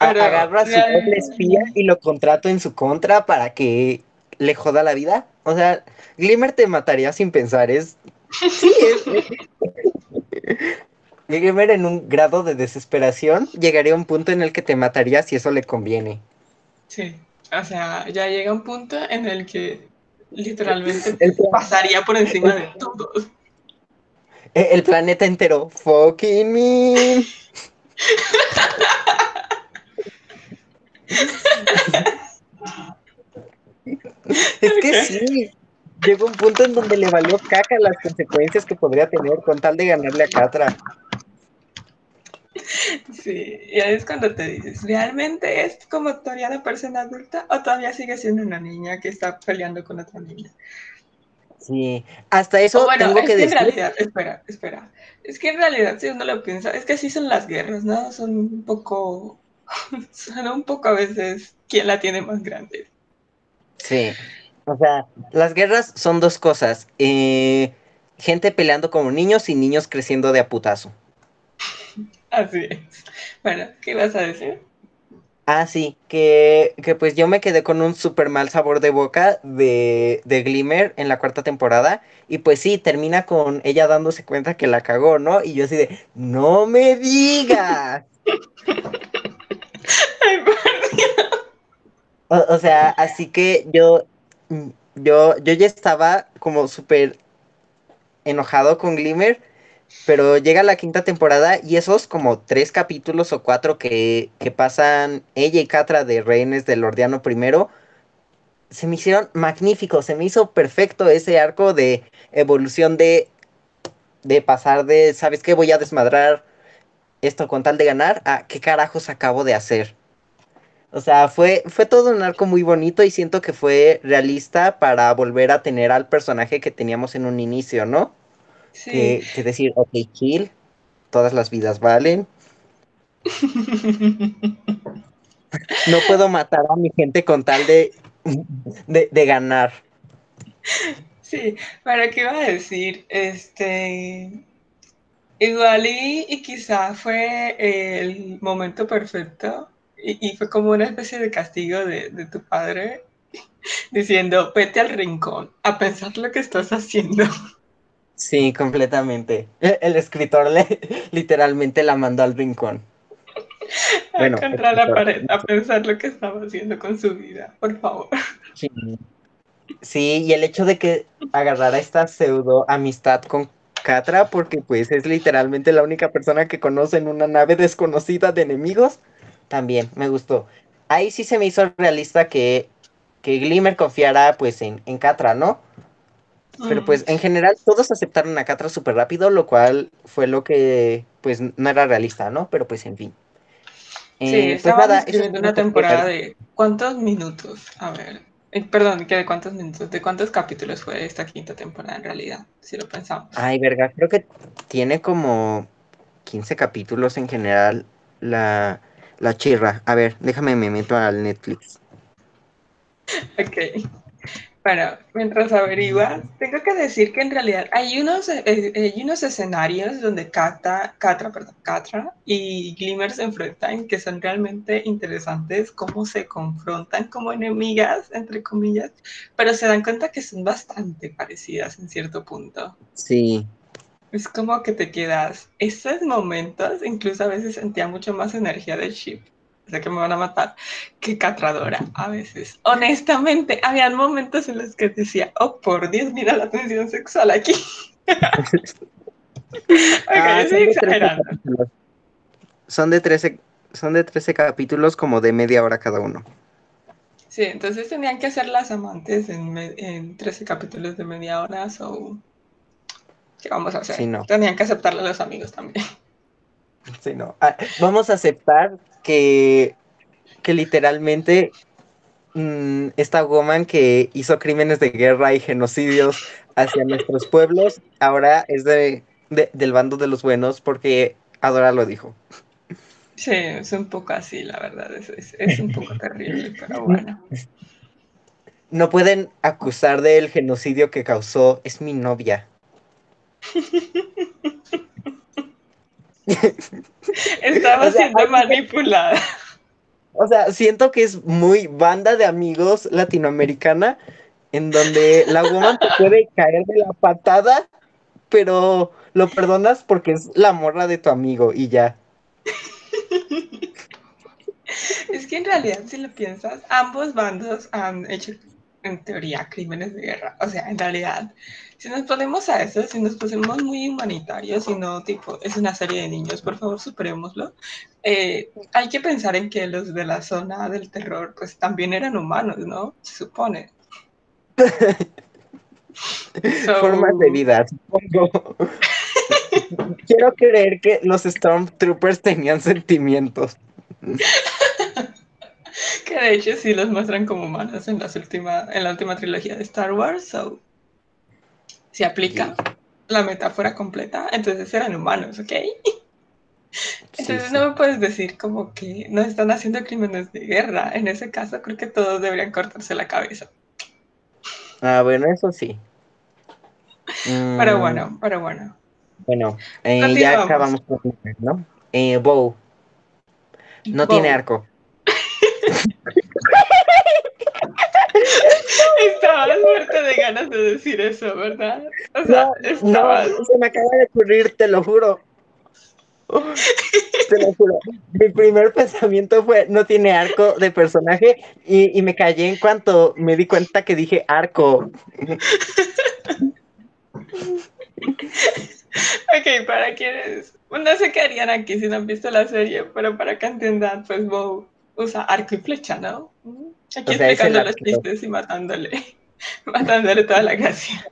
Pero agarra a su doble espía y lo contrato en su contra para que le joda la vida. O sea, Glimmer te mataría sin pensar, es... Sí, es... Glimmer en un grado de desesperación llegaría a un punto en el que te mataría si eso le conviene. Sí, o sea, ya llega un punto en el que literalmente El pasaría por encima de todos. E- El planeta entero, fucking me. Es que sí, llegó un punto en donde le valió caca las consecuencias que podría tener con tal de ganarle a Catra. Sí, y ahí es cuando te dices, ¿realmente es como todavía una persona adulta o todavía sigue siendo una niña que está peleando con otra niña? Sí, hasta eso bueno, tengo es que que en decir. realidad, espera, espera, es que en realidad si uno lo piensa, es que así son las guerras, ¿no? Son un poco, son un poco a veces quién la tiene más grande. Sí, o sea, las guerras son dos cosas. eh, gente peleando como niños y niños creciendo de a putazo. Así es. Bueno, ¿qué ibas a decir? Ah, sí, que, que pues yo me quedé con un súper mal sabor de boca de, de Glimmer en la cuarta temporada. Y pues sí, termina con ella dándose cuenta que la cagó, ¿no? Y yo así de, no me digas. O, sea, así que yo, mm, yo, yo ya estaba como súper enojado con Glimmer, pero llega la quinta temporada y esos como tres capítulos o cuatro que, que pasan ella y Catra de Rehenes del Lordiano primero, se me hicieron magníficos, se me hizo perfecto ese arco de evolución de, de pasar de, ¿sabes qué? Voy a desmadrar esto con tal de ganar, a qué carajos acabo de hacer. O sea, fue, fue todo un arco muy bonito y siento que fue realista para volver a tener al personaje que teníamos en un inicio, ¿no? Sí. Que, que decir, ok, chill, todas las vidas valen, no puedo matar a mi gente con tal de, de, de ganar. Sí, para qué iba a decir, este, igual y, y quizá fue el momento perfecto y, y fue como una especie de castigo de, de tu padre diciendo, vete al rincón a pensar lo que estás haciendo. Sí, completamente. El, escritor le, literalmente la mandó al rincón. Bueno, contra la pared a pensar lo que estaba haciendo con su vida, por favor. Sí. Sí, y el hecho de que agarrara esta pseudo amistad con Catra, porque pues es literalmente la única persona que conoce en una nave desconocida de enemigos, también me gustó. Ahí sí se me hizo realista que, que Glimmer confiara pues en, en Catra, ¿no? Pero pues en general todos aceptaron a Catra súper rápido, lo cual fue lo que pues no era realista, ¿no? Pero pues en fin. Sí, Eh, pues nada, es una temporada de ¿cuántos minutos? A ver, Eh, Perdón, ¿que ¿de cuántos minutos, de cuántos capítulos fue esta quinta temporada en realidad? Si lo pensamos. Ay, verga, creo que tiene como 15 capítulos en general la, la chirra. A ver, déjame me meto al Netflix. Ok. Bueno, mientras averiguas, tengo que decir que en realidad hay unos, eh, eh, hay unos escenarios donde Kata, Katra, perdón, Katra y Glimmer se enfrentan que son realmente interesantes, cómo se confrontan como enemigas, entre comillas, pero se dan cuenta que son bastante parecidas en cierto punto. Sí, Es como que te quedas. Esos momentos, incluso a veces sentía mucho más energía del ship. Sé que me van a matar, que Catradora a veces. Honestamente, habían momentos en los que decía, oh por Dios, mira la tensión sexual aquí. Ah, estoy son, de 13 exagerando. capítulos. Son de 13, son de 13 capítulos como de media hora cada uno. Sí, entonces tenían que ser las amantes en, en 13 capítulos de media hora, so... ¿Qué vamos a hacer? Sí, no. Tenían que aceptarle a los amigos también. Sí, no. Ah, vamos a aceptar que, que literalmente mm, esta woman que hizo crímenes de guerra y genocidios hacia nuestros pueblos ahora es de, de- del bando de los buenos porque Adora lo dijo. Sí, es un poco así, la verdad. Es, es, es un poco terrible, pero bueno. No pueden acusar del genocidio que causó. Es mi novia. Estaba O sea, siendo manipulada. O sea, siento que es muy banda de amigos latinoamericana en donde la woman te puede caer de la patada, pero lo perdonas porque es la morra de tu amigo y ya. Es que en realidad, si lo piensas, ambos bandos han hecho, en teoría, crímenes de guerra. O sea, en realidad, si nos ponemos a eso, si nos ponemos muy humanitarios y no tipo, es una serie de niños, por favor, superémoslo. eh, hay que pensar en que los de la zona del terror, pues también eran humanos, ¿no? Se supone. So- Formas de vida, supongo. Quiero creer que los Stormtroopers tenían sentimientos. Que de hecho sí los muestran como humanos en, las última, en la última trilogía de Star Wars, so se aplica la metáfora completa, entonces eran humanos, ¿ok? Entonces sí. no me puedes decir como que no están haciendo crímenes de guerra. En ese caso creo que todos deberían cortarse la cabeza. Ah, bueno, eso sí. Pero Mm, bueno, pero bueno. Bueno, eh, ya acabamos con ¿no? Eh, Bow, no tiene arco. Estabas muerta de ganas de decir eso, ¿verdad? O sea, No, estabas... no, se me acaba de ocurrir, te lo juro. Te lo juro. Mi primer pensamiento fue, no tiene arco de personaje y, y me callé en cuanto me di cuenta que dije arco. Ok, para quienes no sé qué harían aquí si no han visto la serie, pero para que entiendan, pues Bow usa arco y flecha, ¿no? Aquí O sea, explicando los chistes y matándole, matándole toda la gracia.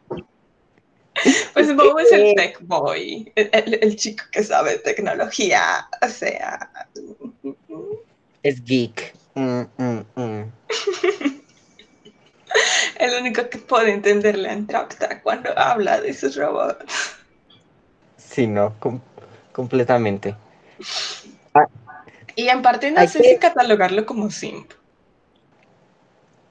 Pues Bow es el tech boy, el, el- el chico que sabe tecnología, o sea, Es geek. Mm, mm, mm. el único que puede entenderle a Antrocta cuando habla de sus robots. Sí, no, com- completamente. Y en parte no Hay sé que- si catalogarlo como simp.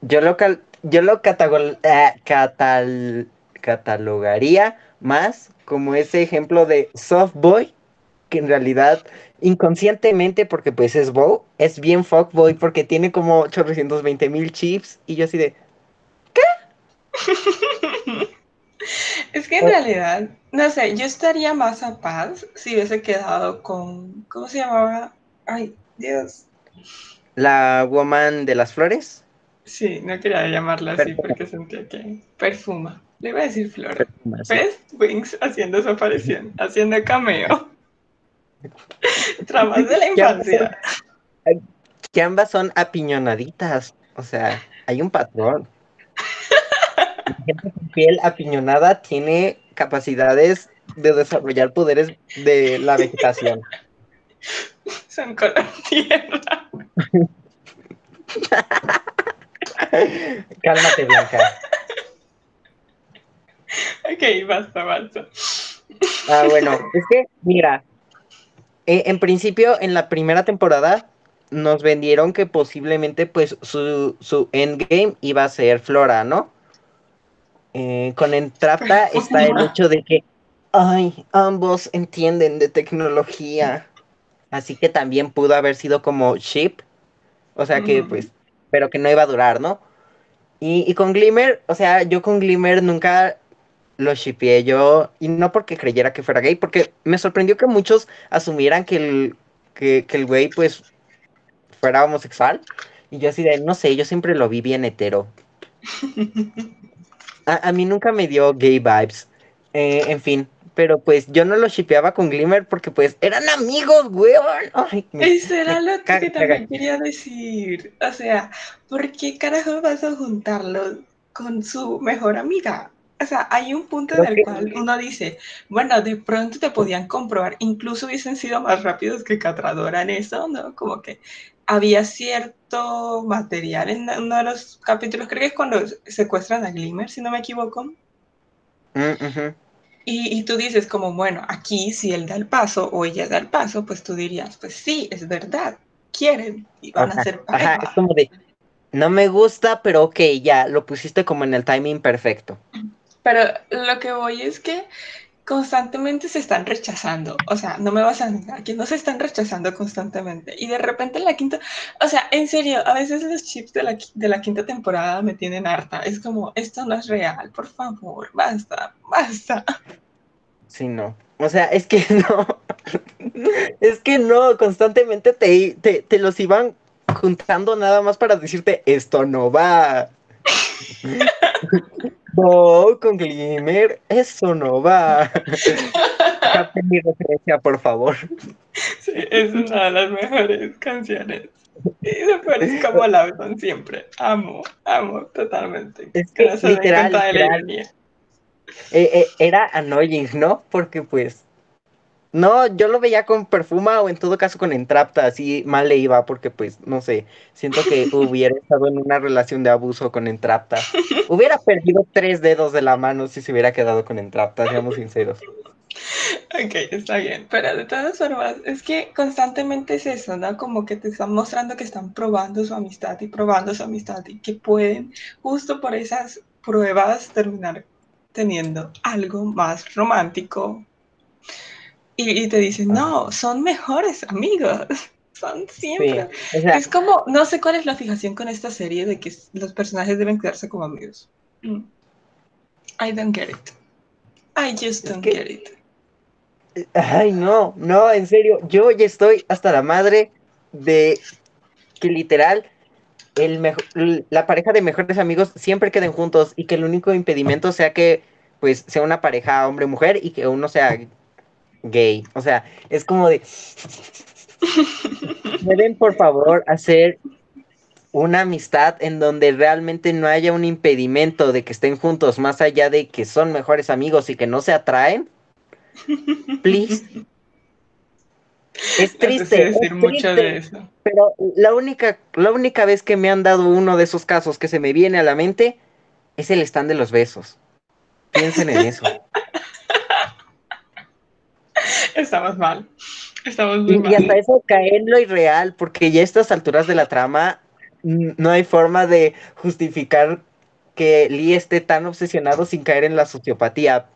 Yo lo, cal- yo lo catagol- eh, catal- catalogaría más como ese ejemplo de soft boy, que en realidad inconscientemente, porque pues es bow, es bien fuckboy porque tiene como 820 mil chips y yo así de, Es que en Oh. realidad, no sé, yo estaría más a paz si hubiese quedado con, ¿cómo se llamaba? Ay, Dios. la woman de las flores. Sí, no quería llamarla así Perfuma. porque sentía que perfuma. Le iba a decir flor. ¿Ves? Wings haciendo su aparición, haciendo cameo. Tramas de la Que ambas infancia. son- Que ambas son apiñonaditas, o sea, hay un patrón. La gente con piel apiñonada tiene capacidades de desarrollar poderes de la vegetación. Son color tierra. Cálmate, Blanca. Ok, basta, basta. Ah, bueno, es que, mira, eh, en principio, en la primera temporada, nos vendieron que posiblemente, pues, su, su endgame iba a ser Flora, ¿no? Eh, con Entrapta está el hecho de que, ay, ambos entienden de tecnología. Así que también pudo haber sido como ship. O sea que, pues, pero que no iba a durar, ¿no? Y, y con Glimmer, o sea, yo con Glimmer nunca lo shipeé yo, y no porque creyera que fuera gay, porque me sorprendió que muchos asumieran que el, que, que el güey, pues, fuera homosexual. Y yo así de, no sé, yo siempre lo vi bien hetero. A, a mí nunca me dio gay vibes. Eh, en fin, pero pues yo no lo shipeaba con Glimmer porque pues eran amigos, weón. Ay, me- Eso era lo que también quería decir. O sea, ¿por qué carajo vas a juntarlo con su mejor amiga? O sea, hay un punto en el que- cual uno dice, bueno, de pronto te podían comprobar, incluso hubiesen sido más rápidos que Catradora en eso, ¿no? Como que había cierto material en uno de los capítulos, creo que es cuando secuestran a Glimmer, si no me equivoco, Mm. Y, y tú dices como, bueno, aquí si él da el paso o ella da el paso, pues tú dirías, pues sí, es verdad, quieren y van a Ajá, ser Ajá, pareja. es como de, no me gusta, pero ok, ya, lo pusiste como en el timing perfecto. Pero lo que voy es que constantemente se están rechazando. O sea, no me vas a negar que no se están rechazando constantemente. Y de repente en la quinta, o sea, en serio, a veces los chips de la, de la quinta temporada me tienen harta. Es como, esto no es real, por favor, basta, basta. Sí, no. O sea, es que no. Es que no, constantemente te, te, te los iban juntando nada más para decirte, esto no va. No, con Glimmer, eso no va. Capten mi referencia, por favor. Sí, es una de las mejores canciones. Y peor es como la besan siempre. Amo, amo totalmente. Es que, no se literal, de la ironía. Eh, eh, era annoying, ¿no? Porque pues. No, yo lo veía con Perfuma o en todo caso con Entrapta, así mal le iba, porque pues, no sé, siento que hubiera estado en una relación de abuso con Entrapta. Hubiera perdido tres dedos de la mano si se hubiera quedado con Entrapta, seamos sinceros. Ok, está bien, pero de todas formas, es que constantemente es eso, ¿no? Como que te están mostrando que están probando su amistad y probando su amistad y que pueden, justo por esas pruebas, terminar teniendo algo más romántico. Y, y te dicen, no, son mejores amigos, son siempre. Es como, no sé cuál es la fijación con esta serie de que los personajes deben quedarse como amigos. Mm. I don't get it. I just Es don't que- get it. ay, no, no, en serio, yo ya estoy hasta la madre de que literal el mejo- la pareja de mejores amigos siempre queden juntos y que el único impedimento sea que pues sea una pareja hombre-mujer y que uno sea gay. O sea, es como de pueden por favor hacer una amistad en donde realmente no haya un impedimento de que estén juntos más allá de que son mejores amigos y que no se atraen. Please. Es triste, es decir mucho triste. de eso. Pero la única, la única vez que me han dado uno de esos casos que se me viene a la mente es el stand de los besos. Piensen en eso. Estamos mal. Estamos muy Y, y mal. hasta eso cae en lo irreal, porque ya a estas alturas de la trama no hay forma de justificar que Lee esté tan obsesionado sin caer en la sociopatía.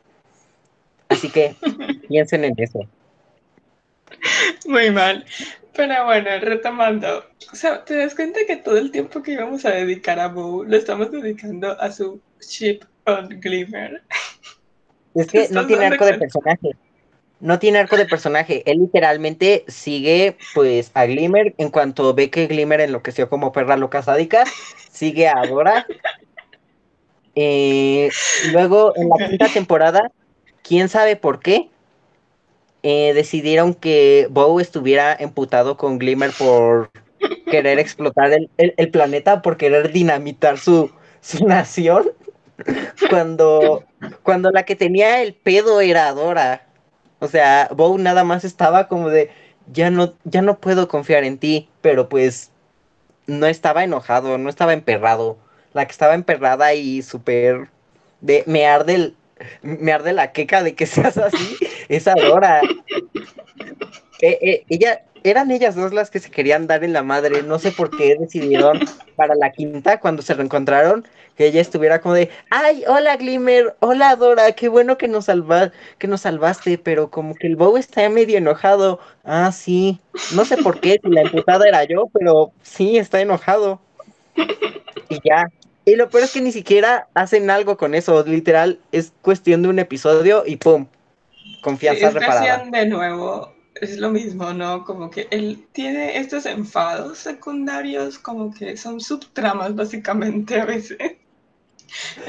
Así que piensen en eso. Muy mal. Pero bueno, retomando. O sea, ¿te das cuenta que todo el tiempo que íbamos a dedicar a Boo lo estamos dedicando a su ship on Glimmer? Es ¿Te que no tiene arco de personaje. No tiene arco de personaje. Él literalmente sigue pues a Glimmer. En cuanto ve que Glimmer enloqueció como perra loca sádica, sigue a Dora. Eh, luego en la quinta temporada, quién sabe por qué, eh, decidieron que Bow estuviera emputado con Glimmer por querer explotar el, el- el planeta, por querer dinamitar su, su nación. Cuando, cuando la que tenía el pedo era Dora. O sea, Bow nada más estaba como de, ya no, ya no puedo confiar en ti, pero pues no estaba enojado, no estaba emperrado. la que estaba emperrada y súper de me arde me arde la queca de que seas así, es Adora. Eh, eh, ella, eran ellas dos las que se querían dar en la madre. No sé por qué decidieron para la quinta, cuando se reencontraron, que ella estuviera como de, ay, hola Glimmer, hola Dora, qué bueno que nos, salva que nos salvaste, pero como que el Bow está medio enojado. Ah, sí, no sé por qué, si la emputada era yo, pero sí, está enojado. Y ya. Y lo peor es que ni siquiera hacen algo con eso, literal, es cuestión de un episodio y pum, confianza sí, reparada. de nuevo es lo mismo, ¿no? Como que él tiene estos enfados secundarios, como que son subtramas básicamente a veces.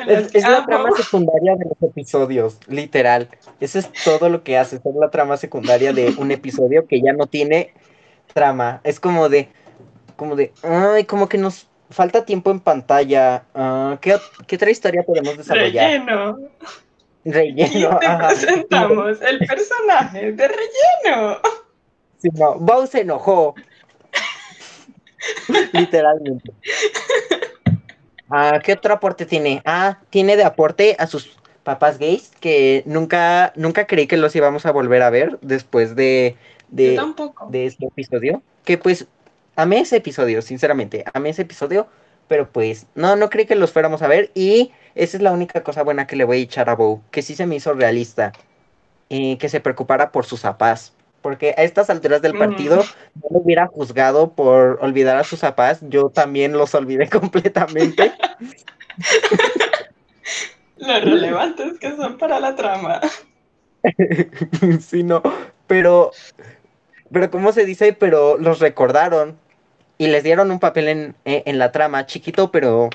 Es, la trama secundaria de los episodios, literal. Eso es todo lo que hace, es la trama secundaria de un episodio que ya no tiene trama. Es como de, como de, ay, como que nos falta tiempo en pantalla. Uh, ¿qué, ¿qué, otra historia podemos desarrollar? Relleno. Relleno. Y te presentamos el personaje de relleno. Sí, no, Bow se enojó. Literalmente. Ah, ¿Qué otro aporte tiene? Ah, tiene de aporte a sus papás gays que nunca, nunca creí que los íbamos a volver a ver después de, de, de este episodio. Que pues amé ese episodio, sinceramente, amé ese episodio, pero pues no, no creí que los fuéramos a ver y esa es la única cosa buena que le voy a echar a Bow, que sí se me hizo realista, y que se preocupara por sus papás. Porque a estas alturas del partido no lo hubiera juzgado por olvidar a sus papás. Yo también los olvidé completamente. Lo relevantes que son para la trama. sí, no. Pero, pero ¿cómo se dice? Pero los recordaron y les dieron un papel en, en la trama, chiquito, pero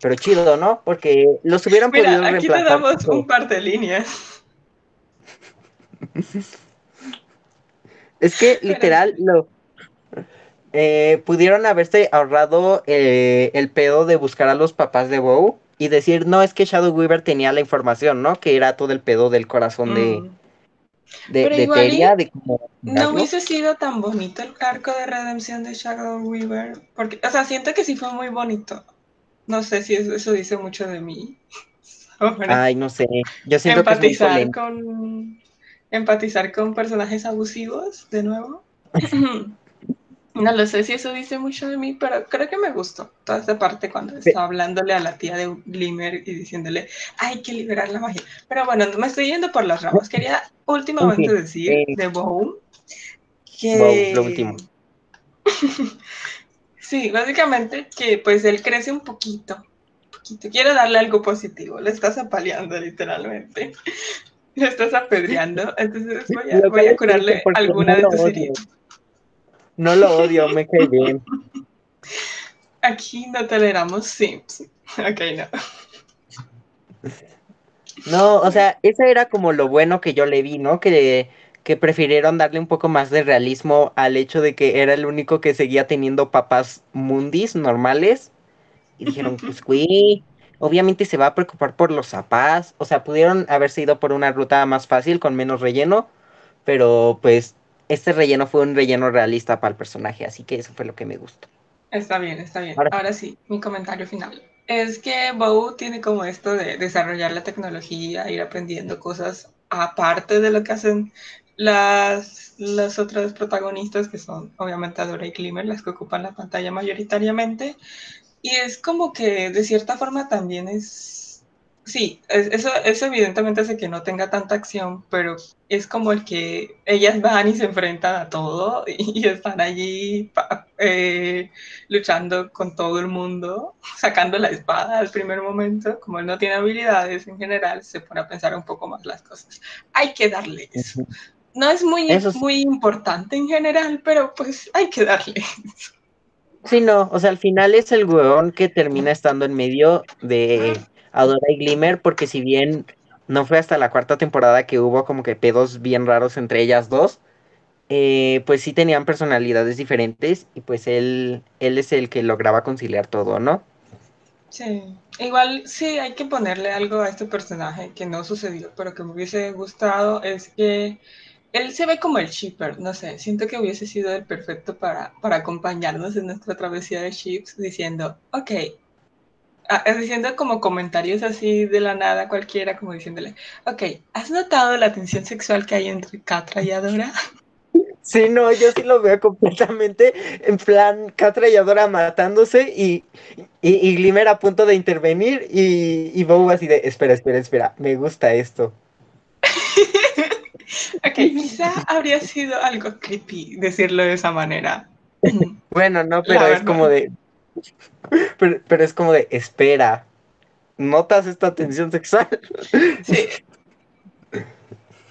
pero chido, ¿no? Porque los hubieran Mira, podido aquí te damos un par de líneas. es que literal lo eh, pudieron haberse ahorrado eh, el pedo de buscar a los papás de Bow y decir, no, es que Shadow Weaver tenía la información, ¿no? Que era todo el pedo del corazón de, mm. de, de Teria, de No hubiese sido tan bonito el arco de redención de Shadow Weaver, porque, o sea, siento que sí fue muy bonito. No sé si eso, dice mucho de mí. Ay, no sé. Yo siento empatizar que con empatizar con personajes abusivos de nuevo. No lo sé si eso dice mucho de mí, pero creo que me gustó toda esta parte cuando estaba hablándole a la tía de Glimmer y diciéndole, hay que liberar la magia. Pero bueno, me estoy yendo por las ramas. Quería últimamente decir eh, de Bow que... lo último. Sí, básicamente que pues él crece un poquito. poquito. Quiero darle algo positivo. Le estás apaleando literalmente. Le estás apedreando. Entonces voy a, curarle alguna de tus heridas. No lo odio, me cae bien. Aquí no toleramos sims. Ok, no. No, o sea, eso era como lo bueno que yo le vi, ¿no? Que que prefirieron darle un poco más de realismo al hecho de que era el único que seguía teniendo papás mundis normales. Y dijeron, pues güey, obviamente se va a preocupar por los papás. O sea, pudieron haberse ido por una ruta más fácil, con menos relleno. Pero pues este relleno fue un relleno realista para el personaje, así que eso fue lo que me gustó. Está bien, está bien. Ahora, sí, mi comentario final. Es que Bow tiene como esto de desarrollar la tecnología, ir aprendiendo cosas aparte de lo que hacen las, las otras protagonistas, que son obviamente Adora y Glimmer, las que ocupan la pantalla mayoritariamente, y es como que de cierta forma también es, sí, eso, eso evidentemente hace que no tenga tanta acción, pero es como el que ellas van y se enfrentan a todo y, están allí eh, luchando con todo el mundo, sacando la espada al primer momento, como él no tiene habilidades en general, se pone a pensar un poco más las cosas. Hay que darle eso. No es muy, muy importante en general, pero pues hay que darle. Sí, no, o sea, al final es el weón que termina estando en medio de Adora y Glimmer, porque si bien no fue hasta la cuarta temporada que hubo como que pedos bien raros entre ellas dos, eh, pues sí tenían personalidades diferentes y pues él, él es el que lograba conciliar todo, ¿no? Sí, igual sí hay que ponerle algo a este personaje que no sucedió, pero que me hubiese gustado, es que él se ve como el shipper, no sé, siento que hubiese sido el perfecto para, para acompañarnos en nuestra travesía de ships diciendo, ok, ah, diciendo como comentarios así de la nada cualquiera, como diciéndole, ok, ¿has notado la tensión sexual que hay entre Catra y Adora? Sí, no, yo sí lo veo completamente en plan Catra y Adora matándose y, y, Glimmer a punto de intervenir y, y Bow así de, espera, espera, espera, me gusta esto. ok, quizá habría sido algo creepy decirlo de esa manera. bueno, no, pero es como de, pero, es como de, espera, ¿notas esta tensión sexual? Sí.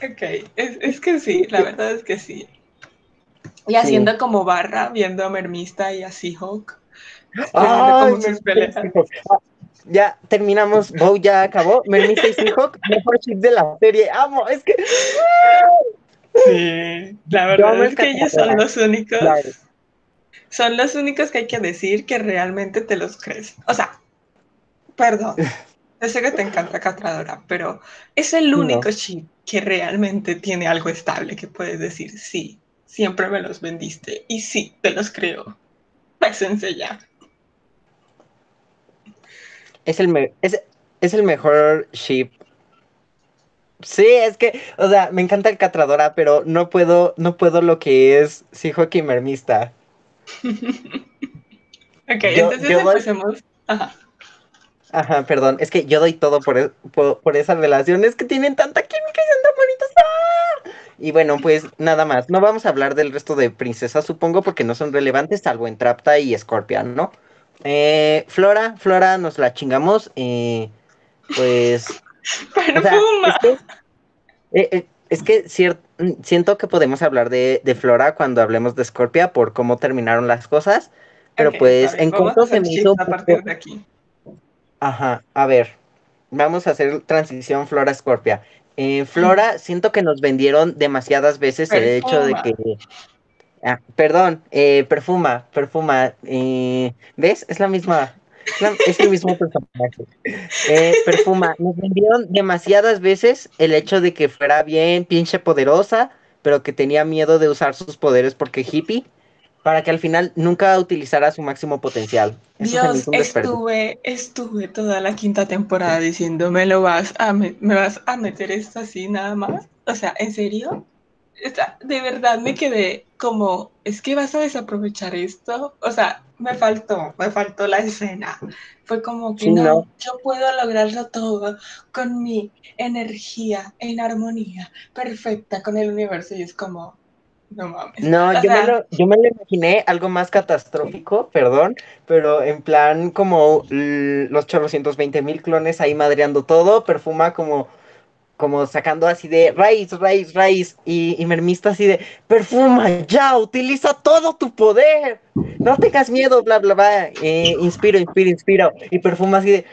Ok, es, es que sí, la verdad es que sí. Y haciendo como barra, viendo a Mermista y a Seahawk. Ya terminamos, Bow ya acabó. Mermista y Seahawk, mejor chip de la serie. Amo, es que. Sí, la verdad es que ellos son los únicos. Son los únicos que hay que decir que realmente te los crees. O sea, perdón. Yo sé que te encanta Catradora, pero es el único chip que realmente tiene algo estable que puedes decir, sí, siempre me los vendiste. Y sí, te los creo. Pésense ya. Es el, es, el mejor ship. Sí, es que, o sea, me encanta el Catradora, pero no puedo, no puedo lo que es Seahawk y Mermista. ok, entonces empecemos. Ajá. Ajá, perdón, es que yo doy todo por, e, por, por esas relaciones que tienen tanta química y son tan bonitas. ¡Ah! Y bueno, pues nada más. No vamos a hablar del resto de princesas, supongo, porque no son relevantes, salvo en Trapta y Scorpion, ¿no? Eh, Flora, Flora, nos la chingamos. Eh, pues. es que, eh, siento que podemos hablar de, Flora cuando hablemos de Scorpia por cómo terminaron las cosas. Pero pues en corto se me hizo. Ajá, a ver. Vamos a hacer transición Flora Scorpia. En Flora, siento que nos vendieron demasiadas veces el hecho de que. Ah, perdón, eh, perfuma, perfuma. Eh, ¿Ves? Es la misma. Es el mismo personaje. Eh, perfuma, nos vendieron demasiadas veces el hecho de que fuera bien pinche poderosa, pero que tenía miedo de usar sus poderes porque hippie para que al final nunca utilizara su máximo potencial. Dios, estuve, estuve toda la quinta temporada diciendo, ¿me lo vas a, me, vas a meter esto así nada más? O sea, ¿en serio? De verdad me quedé como, ¿es que vas a desaprovechar esto? O sea, me faltó, me faltó la escena. Fue como que no, yo puedo lograrlo todo con mi energía en armonía perfecta con el universo y es como, no mames. No, yo me, lo, yo me, lo, imaginé algo más catastrófico, perdón, pero en plan como los chorrocientos veinte mil clones ahí madreando todo, perfuma como, como sacando así de raíz, raíz, raíz, y, y Mermista así de perfuma, ya, utiliza todo tu poder, no tengas miedo, bla, bla, bla, eh, inspiro, inspiro, inspiro, y perfuma así de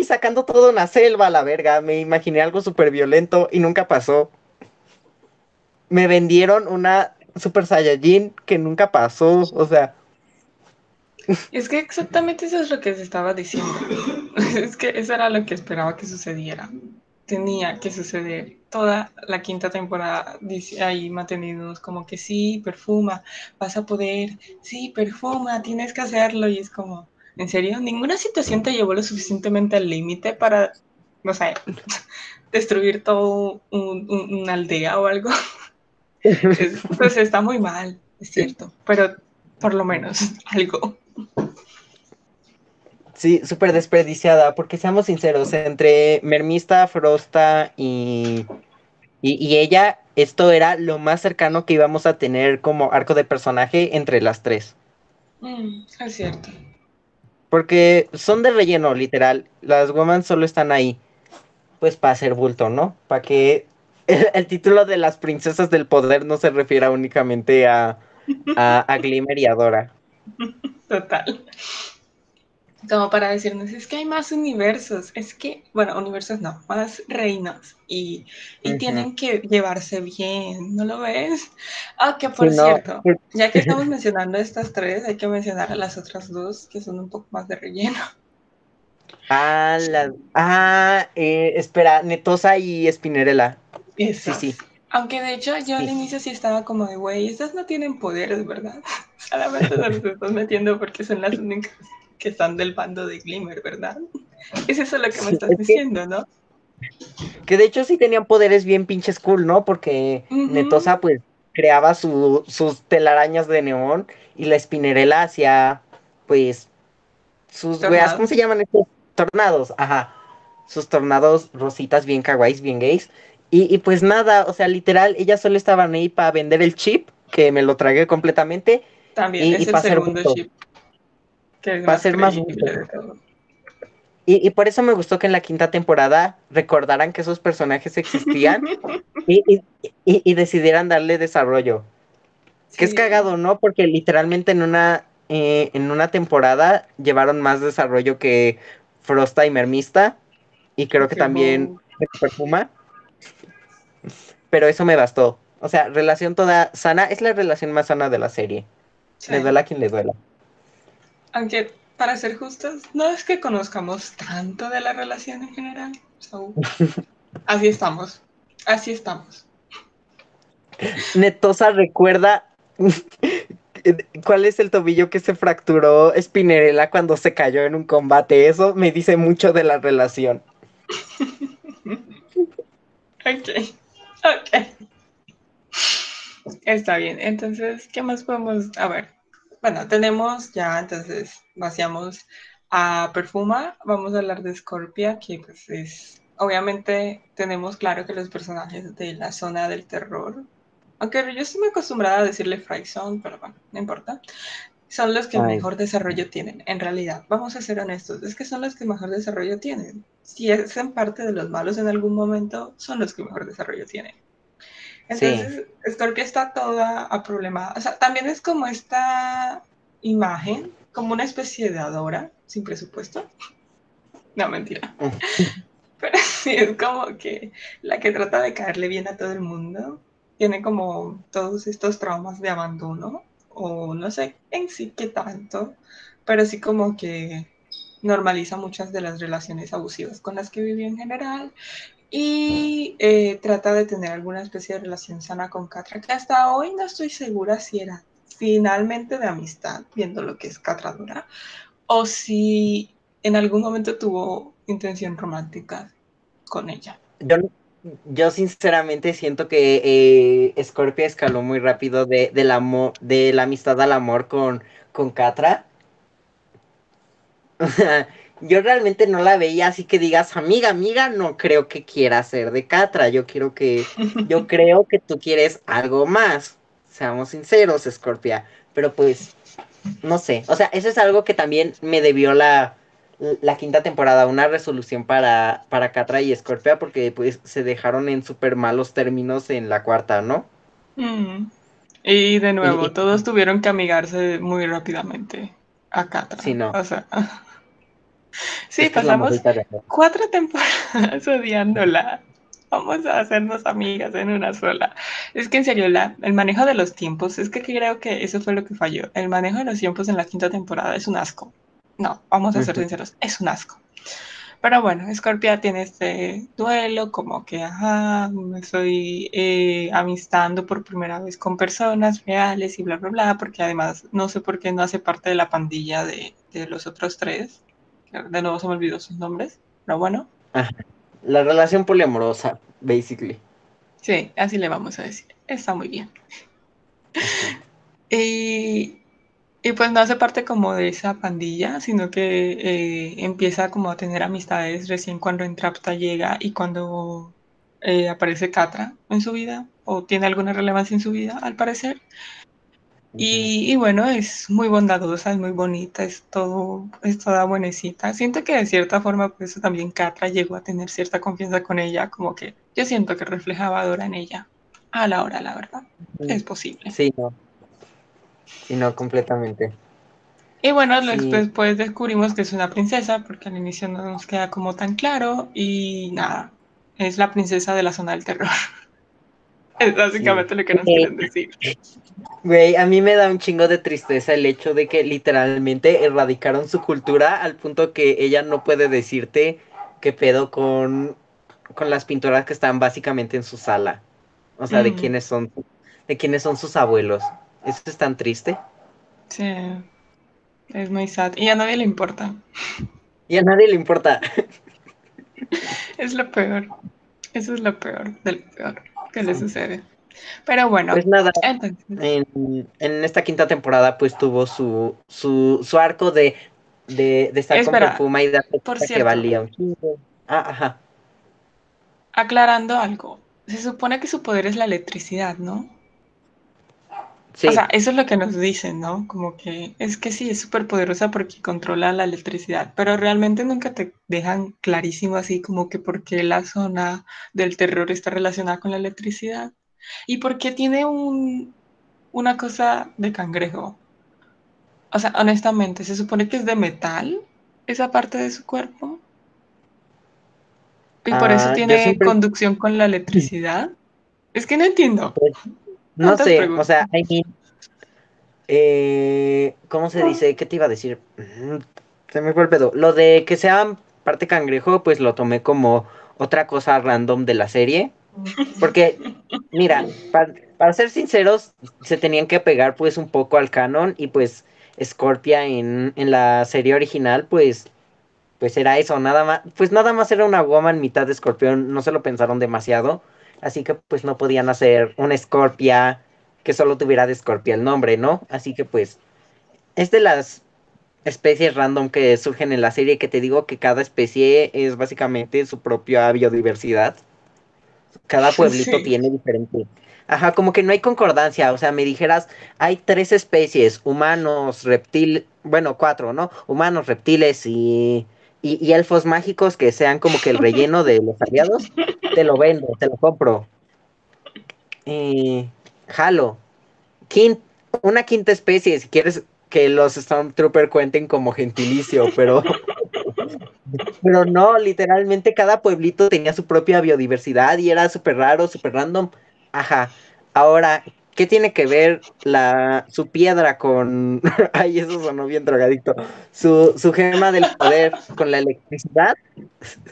y sacando todo una selva a la verga, me imaginé algo súper violento y nunca pasó me vendieron una Super Saiyajin que nunca pasó, o sea. Es que exactamente eso es lo que se estaba diciendo. Es que eso era lo que esperaba que sucediera. Tenía que suceder. Toda la quinta temporada dice ahí mantenidos como que sí, perfuma, vas a poder, sí, perfuma, tienes que hacerlo. Y es como, ¿en serio? ¿Ninguna situación te llevó lo suficientemente al límite para, no sé, destruir todo una aldea o algo? pues está muy mal, es cierto, pero por lo menos algo. Sí, súper desperdiciada, porque seamos sinceros, entre Mermista, Frosta y, y, ella, esto era lo más cercano que íbamos a tener como arco de personaje entre las tres. Mm, es cierto. Porque son de relleno, literal. Las women solo están ahí, pues para hacer bulto, ¿no? Para que el, título de las princesas del poder no se refiere únicamente a, a, Glimmer y a Dora. Total. Como para decirnos, es que hay más universos, es que, bueno, universos no, más reinos y, tienen que llevarse bien, ¿no lo ves? Ah, que por cierto, ya que estamos mencionando estas tres, hay que mencionar a las otras dos que son un poco más de relleno. Ah, la, ah eh, espera, Netosa y Spinnerella. Sí, sí. Aunque de hecho yo al inicio sí estaba como de, güey, estas no tienen poderes, ¿verdad? Solamente las estás metiendo porque son las únicas que están del bando de Glimmer, ¿verdad? Es eso lo que me estás diciendo, ¿no? Que de hecho sí tenían poderes bien pinches cool, ¿no? Porque Netosa pues creaba sus telarañas de neón y la Spinerella hacía pues sus weas, ¿cómo se llaman estos? Tornados, ajá. Sus tornados rositas bien kawaiis, bien gays. Y, y pues nada, o sea, literal, ellas solo estaban ahí para vender el chip, que me lo tragué completamente. También y, es el segundo chip. Va a ser más y, y, por eso me gustó que en la quinta temporada recordaran que esos personajes existían y, y, decidieran darle desarrollo. Que es cagado, ¿no? Porque literalmente en una, eh, en una temporada llevaron más desarrollo que Frosta y Mermista. Y creo que también Perfuma. Pero eso me bastó. O sea, relación toda sana. Es la relación más sana de la serie. Le duela a quien le duela. Aunque para ser justos, no es que conozcamos tanto de la relación en general. así estamos. Así estamos. Netosa recuerda cuál es el tobillo que se fracturó Spinnerella cuando se cayó en un combate. Eso me dice mucho de la relación. ok, ok. Está bien. Entonces, ¿qué más podemos? A ver, bueno, tenemos ya, entonces vaciamos a Perfuma. Vamos a hablar de Scorpia, que pues es, obviamente tenemos claro que los personajes de la zona del terror, aunque yo estoy muy acostumbrada a decirle Zone, pero bueno, no importa, son los que mejor desarrollo tienen, en realidad. Vamos a ser honestos, es que son los que mejor desarrollo tienen. Si es en parte de los malos en algún momento, son los que mejor desarrollo tienen. Entonces, Scorpio está toda a problemada. O sea, también es como esta imagen, como una especie de adora sin presupuesto. No, mentira. Pero sí, es como que la que trata de caerle bien a todo el mundo tiene como todos estos traumas de abandono, o no sé en sí qué tanto, pero sí como que normaliza muchas de las relaciones abusivas con las que vive en general y eh, trata de tener alguna especie de relación sana con Catra, que hasta hoy no estoy segura si era finalmente de amistad, viendo lo que es Catra Dura, o si en algún momento tuvo intención romántica con ella. Yo, yo sinceramente siento que eh, escaló muy rápido de, de, de la amistad al amor con, con Catra. yo realmente no la veía así que digas, amiga, amiga, no creo que quiera ser de Catra, yo quiero que, yo creo que tú quieres algo más, seamos sinceros, Scorpia, pero pues, no sé, o sea, eso es algo que también me debió la, la quinta temporada, una resolución para, para Catra y Scorpia, porque pues se dejaron en súper malos términos en la cuarta, ¿no? Mm. Y de nuevo, todos tuvieron que amigarse muy rápidamente a Catra. Sí, no. O sea... Sí, pasamos cuatro temporadas odiándola. Vamos a hacernos amigas en una sola. Es que en serio, la, el manejo de los tiempos, es que creo que eso fue lo que falló. El manejo de los tiempos en la quinta temporada es un asco. No, vamos a ser sinceros, es un asco. Pero bueno, Scorpia tiene este duelo, como que, ajá, me estoy eh, amistando por primera vez con personas reales y bla, bla, bla, porque además no sé por qué no hace parte de la pandilla de, de los otros tres de nuevo se me olvidó sus nombres, pero bueno. La relación poliamorosa, basically. Sí, así le vamos a decir. Está muy bien. y, y, pues no hace parte como de esa pandilla, sino que eh, empieza como a tener amistades recién cuando Entrapta llega y cuando eh, aparece Catra en su vida, o tiene alguna relevancia en su vida, al parecer. Y, bueno, es muy bondadosa, es muy bonita, es todo, es toda buenecita. Siento que de cierta forma, por eso también Catra llegó a tener cierta confianza con ella, como que yo siento que reflejaba Dora en ella. A la hora, la verdad. Es posible. Sí, no. Sí, no, completamente. Y bueno, después descubrimos que es una princesa, porque al inicio no nos queda como tan claro, y nada, es la princesa de la zona del terror. Es básicamente lo que nos quieren decir. Güey, a mí me da un chingo de tristeza el hecho de que literalmente erradicaron su cultura al punto que ella no puede decirte qué pedo con, con las pinturas que están básicamente en su sala. O sea, de quiénes son, de quiénes son sus abuelos. Eso es tan triste. Sí. Es muy sad. Y a nadie le importa. Y a nadie le importa. Es lo peor. Eso es lo peor del peor que le sucede. Pero bueno. Pues nada, en, esta quinta temporada pues tuvo su, su, su arco de, de, de estar Espera, con Perfuma y darse por que valía un chingo. Ah, ajá. Aclarando algo. Se supone que su poder es la electricidad, ¿no? Sí, O sea, eso es lo que nos dicen, ¿no? Como que es que sí, es súper poderosa porque controla la electricidad, pero realmente nunca te dejan clarísimo así como que por qué la zona del terror está relacionada con la electricidad y por qué tiene un, una cosa de cangrejo. O sea, honestamente, ¿se supone que es de metal esa parte de su cuerpo? Y por eso Ah, tiene siempre- conducción con la electricidad. Es que no entiendo. No sé, o sea, I mean, eh, ¿cómo se dice? ¿Qué te iba a decir? Mm, Se me fue el pedo. Lo de que sea parte cangrejo, pues lo tomé como otra cosa random de la serie. Porque, mira, pa- para, ser sinceros, se tenían que pegar pues un poco al canon y pues Scorpia en, en la serie original, pues, pues era eso, nada más, pues nada más era una woman mitad de escorpión, no se lo pensaron demasiado, así que pues no podían hacer una Scorpia que solo tuviera de Scorpia el nombre, ¿no? Así que pues es de las especies random que surgen en la serie que te digo que cada especie es básicamente su propia biodiversidad. Cada pueblito Sí. tiene diferente. Ajá, como que no hay concordancia, o sea, me dijeras, hay tres especies, humanos, reptiles, bueno, cuatro, ¿no? Humanos, reptiles y, y, elfos mágicos que sean como que el relleno de los aliados, te lo vendo, te lo compro. Jalo. Una quinta especie, si quieres que los Stormtrooper cuenten como gentilicio, pero pero no, literalmente cada pueblito tenía su propia biodiversidad y era súper raro, súper random. Ajá. Ahora, ¿qué tiene que ver la su piedra con ay, eso sonó bien drogadicto. Su, su gema del poder con la electricidad?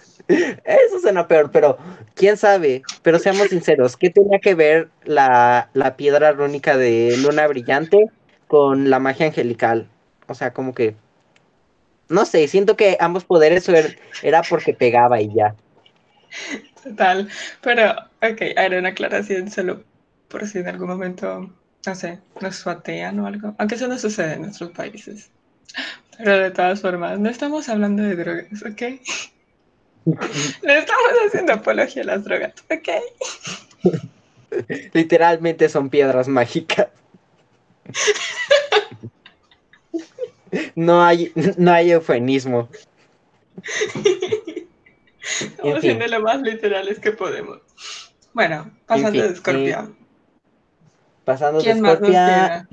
Eso suena peor, pero quién sabe. Pero seamos sinceros, ¿qué tenía que ver la, la piedra rúnica de luna brillante con la magia angelical? O sea, como que. No sé, siento que ambos poderes er- era porque pegaba y ya. Total, pero ok, haré una aclaración solo por si en algún momento, no sé, nos suatean o algo, aunque eso no sucede en nuestros países. Pero de todas formas, no estamos hablando de drogas, ¿ok? No estamos haciendo apología a las drogas, ¿ok? Literalmente son piedras mágicas. No hay, no hay eufemismo. Estamos En fin. siendo lo más literales que podemos. Bueno, pasando fin, de escorpión. Pasando de ¿Quién más nos Scorpia.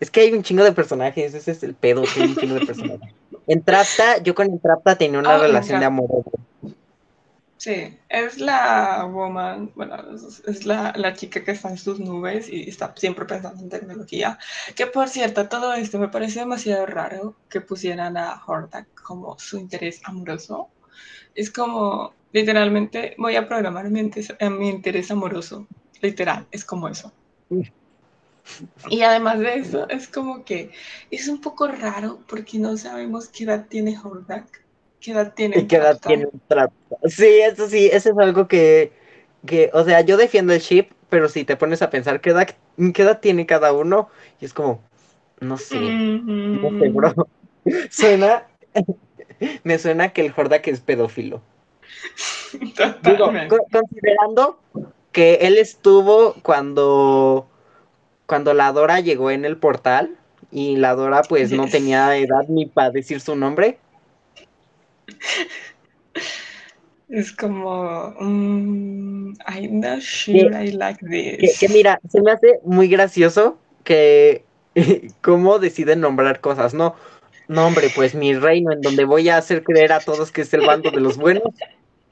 Es que hay un chingo de personajes, ese es el pedo, que hay un chingo de personajes. En Trapta, yo con el Trapta tenía una Ah, relación de amor. Sí, es la woman, bueno, es, es la, la chica que está en sus nubes y está siempre pensando en tecnología. Que por cierto, todo esto me parece demasiado raro que pusieran a Hordak como su interés amoroso. Es como, literalmente, voy a programar mi, interés- mi interés amoroso. Literal, es como eso. Y además de eso, es como que es un poco raro porque no sabemos qué edad tiene Hordak, qué edad tiene ¿Y qué edad tiene un? Sí, eso sí, eso es algo que, que, o sea, yo defiendo el ship, pero si te pones a pensar qué edad, qué edad tiene cada uno, y es como, no sé, no sé, bro. Suena, me suena que el Hordak es pedófilo. Digo, considerando que él estuvo cuando, cuando la Dora llegó en el portal y la Dora pues no tenía edad ni para decir su nombre. Es como, mm, I'm not sure I like this. que mira, se me hace muy gracioso que cómo deciden nombrar cosas, ¿no? Nombre, pues mi reino en donde voy a hacer creer a todos que es el bando de los buenos.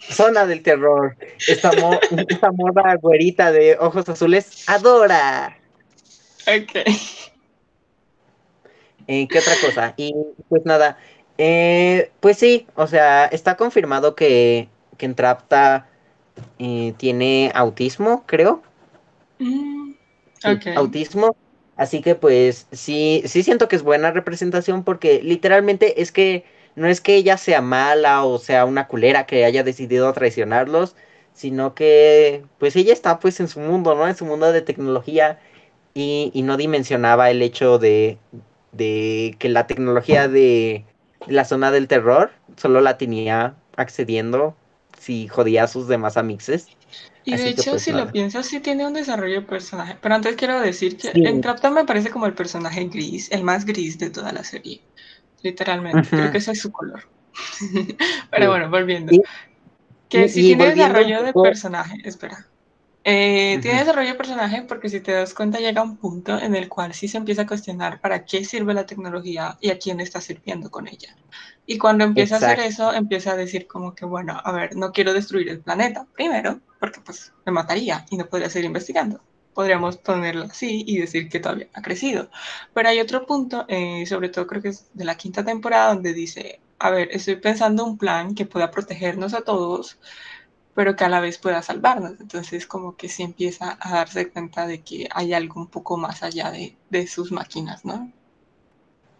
Zona del terror. Esta, mo- esta morra güerita de ojos azules, adora. Ok. Eh, ¿Qué otra cosa? Y pues nada, eh, pues sí, o sea, está confirmado que, que Entrapta eh, tiene autismo, creo. Mm, Sí, ok. autismo. Así que pues sí, sí siento que es buena representación porque literalmente es que no es que ella sea mala o sea una culera que haya decidido traicionarlos, sino que pues ella está pues en su mundo, ¿no? En su mundo de tecnología y, y no dimensionaba el hecho de, de que la tecnología de la zona del terror solo la tenía accediendo si jodía a sus demás amixes. Y de hecho, pues, si lo piensas, sí tiene un desarrollo de personaje. Pero antes quiero decir que en Trapta me parece como el personaje gris, el más gris de toda la serie. Literalmente. Creo que ese es su color. Pero bueno, volviendo. que sí tiene desarrollo de personaje. Espera. Eh, tiene desarrollo de personaje porque si te das cuenta llega un punto en el cual sí se empieza a cuestionar para qué sirve la tecnología y a quién está sirviendo con ella. Y cuando empieza a hacer eso, empieza a decir como que, bueno, a ver, no quiero destruir el planeta, primero, porque pues me mataría y no podría seguir investigando. Podríamos ponerlo así y decir que todavía ha crecido. Pero hay otro punto, eh, sobre todo creo que es de la quinta temporada, donde dice, a ver, estoy pensando un plan que pueda protegernos a todos, pero que a la vez pueda salvarnos. Entonces como que sí empieza a darse cuenta de que hay algo un poco más allá de, de sus máquinas, ¿no?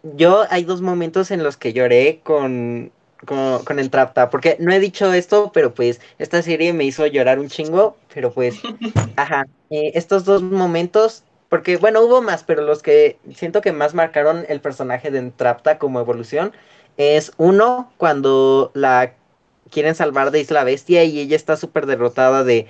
Yo hay dos momentos en los que lloré con, con, con Entrapta, porque no he dicho esto, pero pues esta serie me hizo llorar un chingo, pero pues, ajá, eh, estos dos momentos, porque bueno, hubo más, pero los que siento que más marcaron el personaje de Entrapta como evolución, es uno, cuando la quieren salvar de Isla Bestia y ella está súper derrotada de,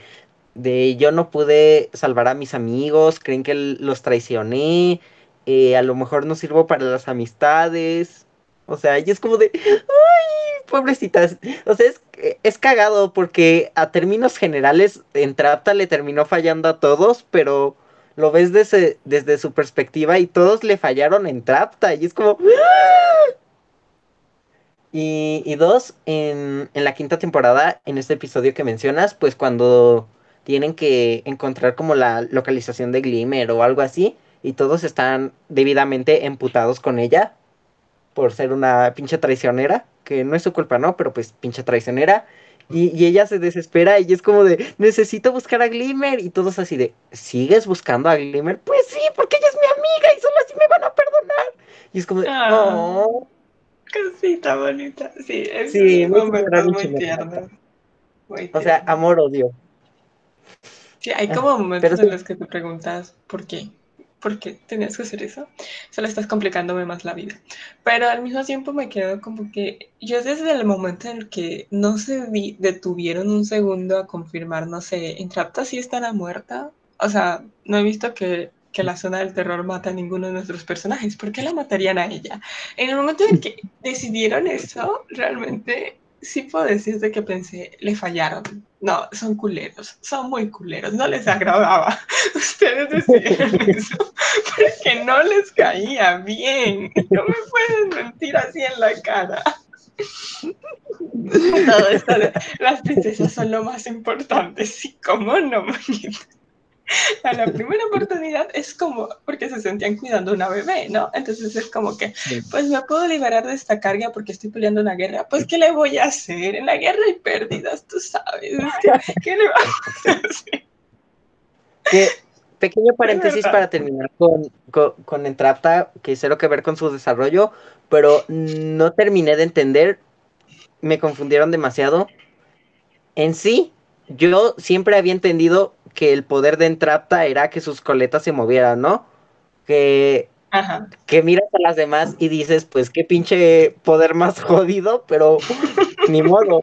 de yo no pude salvar a mis amigos, creen que los traicioné, eh, a lo mejor no sirvo para las amistades. O sea, y es como de, ay, pobrecitas. O sea, es, es cagado porque a términos generales en Trapta le terminó fallando a todos, pero lo ves desde, desde su perspectiva y todos le fallaron en Trapta. Y es como, y, dos, en, la quinta temporada, en este episodio que mencionas, pues cuando tienen que encontrar como la localización de Glimmer o algo así, y todos están debidamente emputados con ella por ser una pinche traicionera, que no es su culpa, ¿no? Pero pues pinche traicionera. Y, ella se desespera y es como de, necesito buscar a Glimmer. Y todos así de, ¿sigues buscando a Glimmer? Pues sí, porque ella es mi amiga y solo así me van a perdonar. Y es como de, ah. oh. Cosita bonita. Sí, es sí, muy, muy tierno. O sea, amor-odio. Sí, hay como momentos en los que te preguntas por qué. ¿Por qué tenías que hacer eso? Solo estás complicándome más la vida. Pero al mismo tiempo me quedo como que yo desde el momento en el que no se detuvieron un segundo a confirmar, no sé, ¿Entrapta sí estará muerta? O sea, no he visto que que la zona del terror mata a ninguno de nuestros personajes. ¿Por qué la matarían a ella? En el momento en que decidieron eso, realmente sí puedo decirte que pensé, le fallaron. No, son culeros, son muy culeros, no les agradaba. Ustedes decidieron eso porque no les caía bien. No me pueden mentir así en la cara. Todo esto de las princesas son lo más importante, sí, cómo no, manita a la primera oportunidad es como porque se sentían cuidando una bebé, ¿no? Entonces es como que, pues me puedo liberar de esta carga porque estoy peleando una guerra. Pues, ¿qué le voy a hacer? En la guerra hay pérdidas, tú sabes. ¿Qué, le vamos a hacer? pequeño paréntesis para terminar con, con, con Entrapta, que cero que ver con su desarrollo, pero no terminé de entender, me confundieron demasiado. En sí, yo siempre había entendido que el poder de Entrapta era que sus coletas se movieran, ¿no? Que, que miras a las demás y dices, pues qué pinche poder más jodido, pero ni modo,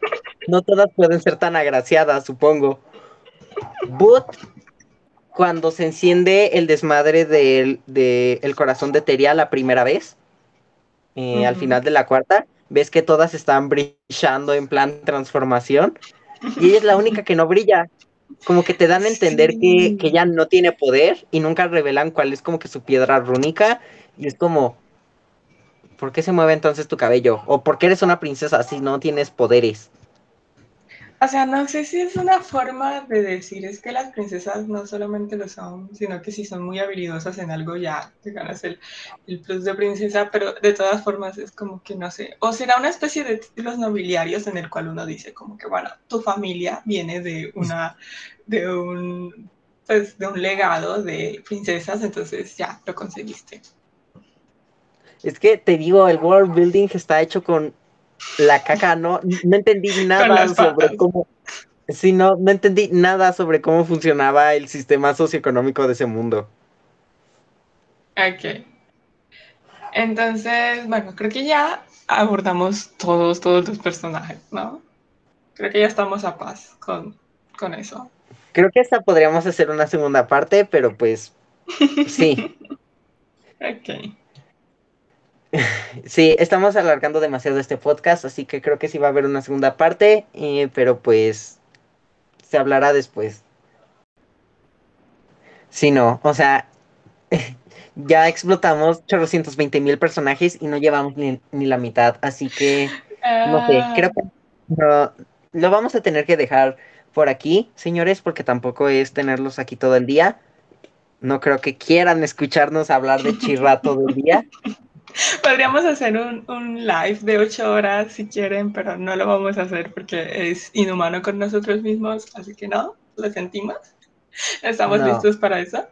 no todas pueden ser tan agraciadas, supongo. But, cuando se enciende el desmadre del de el corazón de Teria la primera vez, eh, al final de la cuarta, ves que todas están brillando en plan transformación y ella es la única que no brilla como que te dan a entender que, que ella no tiene poder y nunca revelan cuál es como que su piedra rúnica y es como, ¿por qué se mueve entonces tu cabello? ¿O por qué eres una princesa si no tienes poderes? O sea, no sé si es una forma de decir, es que las princesas no solamente lo son, sino que si son muy habilidosas en algo ya te ganas el, el plus de princesa, pero de todas formas es como que no sé, o será una especie de títulos nobiliarios en el cual uno dice como que, bueno, tu familia viene de una, de un pues, de un legado de princesas, entonces ya lo conseguiste. Es que te digo, el world building está hecho con la caca, no, no entendí nada sobre cómo. Sí, no, no entendí nada sobre cómo funcionaba el sistema socioeconómico de ese mundo. Ok. Entonces, bueno, creo que ya abordamos todos, todos los personajes, ¿no? Creo que ya estamos a paz con, con eso. Creo que esta podríamos hacer una segunda parte, pero pues sí. ok. Sí, estamos alargando demasiado este podcast, así que creo que sí va a haber una segunda parte, eh, pero pues se hablará después. Sí, no, o sea, ya explotamos 820 mil personajes y no llevamos ni, la mitad, así que no sé, creo que lo vamos a tener que dejar por aquí, señores, porque tampoco es tenerlos aquí todo el día. No creo que quieran escucharnos hablar de Chirra todo el día. Podríamos hacer un, un, live de ocho horas si quieren, pero no lo vamos a hacer porque es inhumano con nosotros mismos, así que no, lo sentimos. Estamos listos para eso.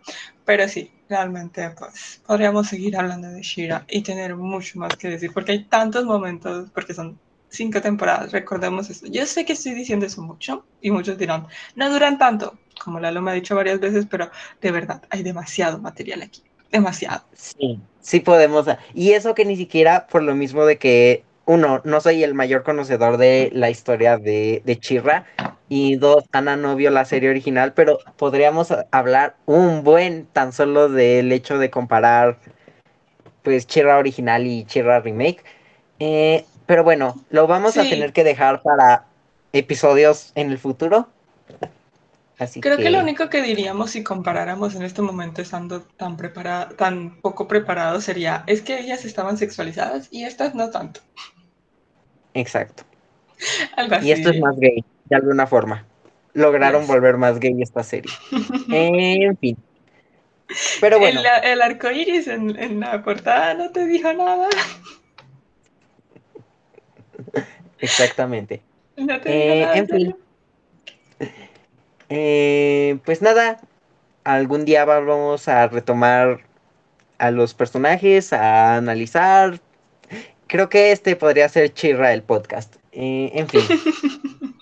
Pero sí, realmente pues podríamos seguir hablando de Shira y tener mucho más que decir, porque hay tantos momentos, porque son cinco temporadas, recordemos esto. Yo sé que estoy diciendo eso mucho y muchos dirán, no duran tanto, como Lalo me ha dicho varias veces, pero de verdad hay demasiado material aquí demasiado. Sí, sí podemos. Y eso que ni siquiera por lo mismo de que, uno, no soy el mayor conocedor de la historia de, de Chirra, y dos, Ana no vio la serie original, pero podríamos hablar un buen tan solo del hecho de comparar pues Chirra original y Chirra remake. Eh, pero bueno, lo vamos a tener que dejar para episodios en el futuro. Creo que... lo único que diríamos si comparáramos en este momento estando tan preparada, tan poco preparados sería es que ellas estaban sexualizadas y estas no tanto. Exacto. Y esto es más gay, de alguna forma. Lograron volver más gay esta serie. en fin. Pero bueno. El, arco iris en, la portada no te dijo nada. Exactamente. No te dijo eh, nada, en fin. Eh, pues nada, algún día vamos a retomar a los personajes, a analizar. Creo que este podría ser Chirra el podcast. Eh, en fin.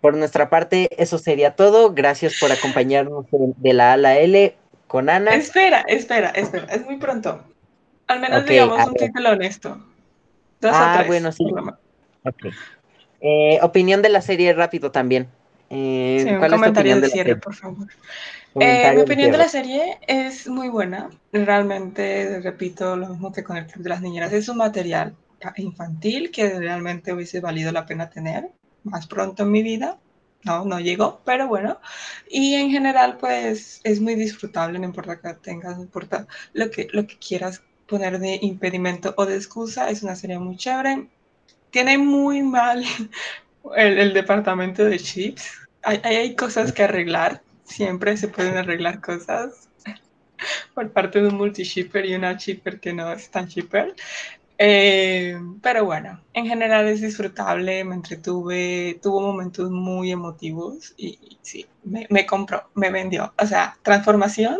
por nuestra parte, eso sería todo. Gracias por acompañarnos de la A la L con Ana. Espera, espera, espera. Es muy pronto. Al menos digamos un título honesto. Dos ah, bueno, sí. Eh, opinión de la serie rápido también. Eh, ¿cuál comentario de cierre, por favor. Eh, mi opinión de la serie es muy buena. Realmente, repito lo mismo que con el Club de las Niñeras. Es un material infantil que realmente hubiese valido la pena tener más pronto en mi vida. No, no llegó, pero bueno. Y en general, pues es muy disfrutable, no importa que tengas, no importa lo que, lo que quieras poner de impedimento o de excusa. Es una serie muy chévere. Tiene muy mal el, departamento de chips. Hay, hay, cosas que arreglar. Siempre se pueden arreglar cosas por parte de un multi-shipper y una shipper que no es tan shipper. Eh, pero bueno, en general es disfrutable, me entretuve, tuvo momentos muy emotivos y, sí, me, me, compró, me vendió. O sea, transformación,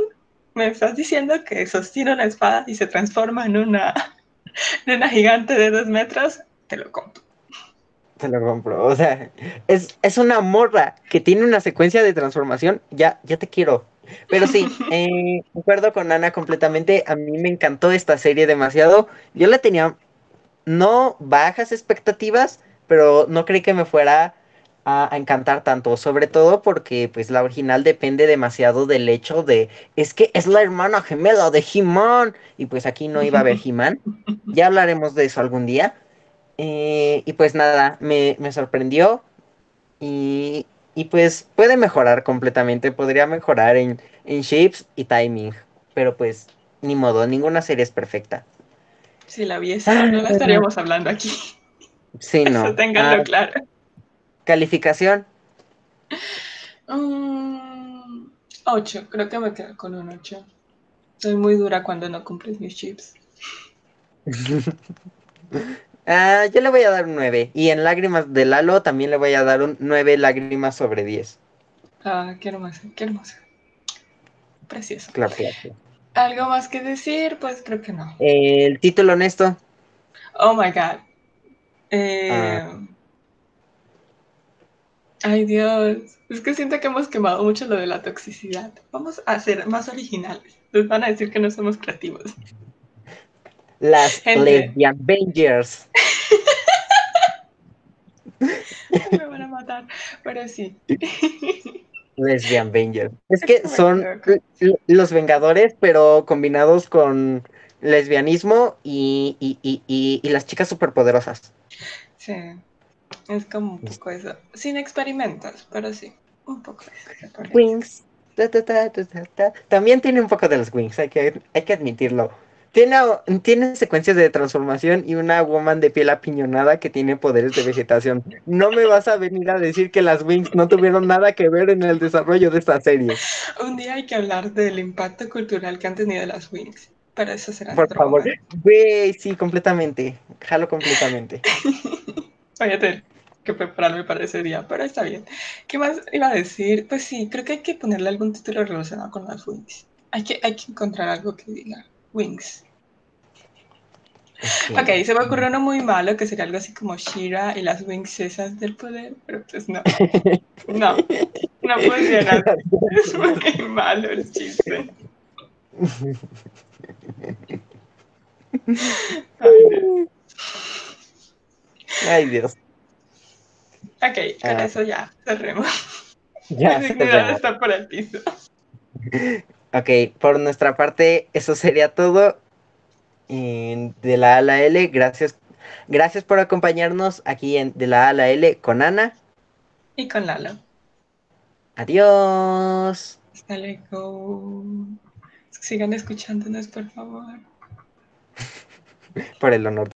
me estás diciendo que sostiene una espada y se transforma en una, en una gigante de dos metros, te lo compro te lo compro. O sea, es, es una morra que tiene una secuencia de transformación. Ya, ya te quiero. Pero sí, eh, acuerdo con Ana completamente. A mí me encantó esta serie demasiado. Yo le tenía no bajas expectativas, pero no creí que me fuera a, encantar tanto. Sobre todo porque pues la original depende demasiado del hecho de es que es la hermana gemela de He-Man. Y pues aquí no iba a haber He-Man. Ya hablaremos de eso algún día. Eh, y pues nada, me, sorprendió. Y, pues puede mejorar completamente. Podría mejorar en, en shapes y timing. Pero pues, ni modo, ninguna serie es perfecta. Si la viese, ah, no la estaríamos hablando aquí. Sí, no. Eso ténganlo ah, claro. ¿Calificación? 8, mm, creo que me quedo con un 8. Soy muy dura cuando no cumples mis chips. Ah, yo le voy a dar un 9. Y en Lágrimas de Lalo también le voy a dar un 9 lágrimas sobre 10. Ah, qué hermoso, qué hermoso. Precioso. Claro, claro. claro. ¿Algo más que decir? Pues creo que no. El título honesto. Oh my god. Eh, Ah. Ay Dios, es que siento que hemos quemado mucho lo de la toxicidad. Vamos a ser más originales. Nos van a decir que no somos creativos. Las. Lesbian Avengers. Me van a matar, pero sí. Lesbian Avengers. Es que son los Vengadores, pero combinados con lesbianismo y, y, y, y, y las chicas superpoderosas. Sí, es como un poco eso. Sin experimentos, pero sí, un poco eso. Wings. Ta, ta, ta, ta, ta, ta. También tiene un poco de los Wings, hay que, hay que admitirlo. Tiene, tiene secuencias de transformación y una woman de piel apiñonada que tiene poderes de vegetación. No me vas a venir a decir que las Wings no tuvieron nada que ver en el desarrollo de esta serie. Un día hay que hablar del impacto cultural que han tenido las Wings, pero eso será Por favor. Güey, sí, completamente. Jalo completamente. Voy a tener que prepararme para ese día, pero está bien. ¿Qué más iba a decir? Pues sí, creo que hay que ponerle algún título relacionado con las Wings. Hay que, hay que encontrar algo que diga Wings. Ok, se me ocurrió uno muy malo que sería algo así como Shira y las Wingcesas del poder, pero pues no. No, no funciona. Es muy malo el chiste. Ay, Dios. Ay, Dios. Ok, con Ah. eso ya, cerremos. Ya, dignidad cerró. está por el piso. Ok, por nuestra parte, eso sería todo. Eh, de la A a la L, gracias, gracias por acompañarnos aquí en De la A a la L con Ana. Y con Lalo. Adiós. Hasta luego. Sigan escuchándonos, por favor. Por el honor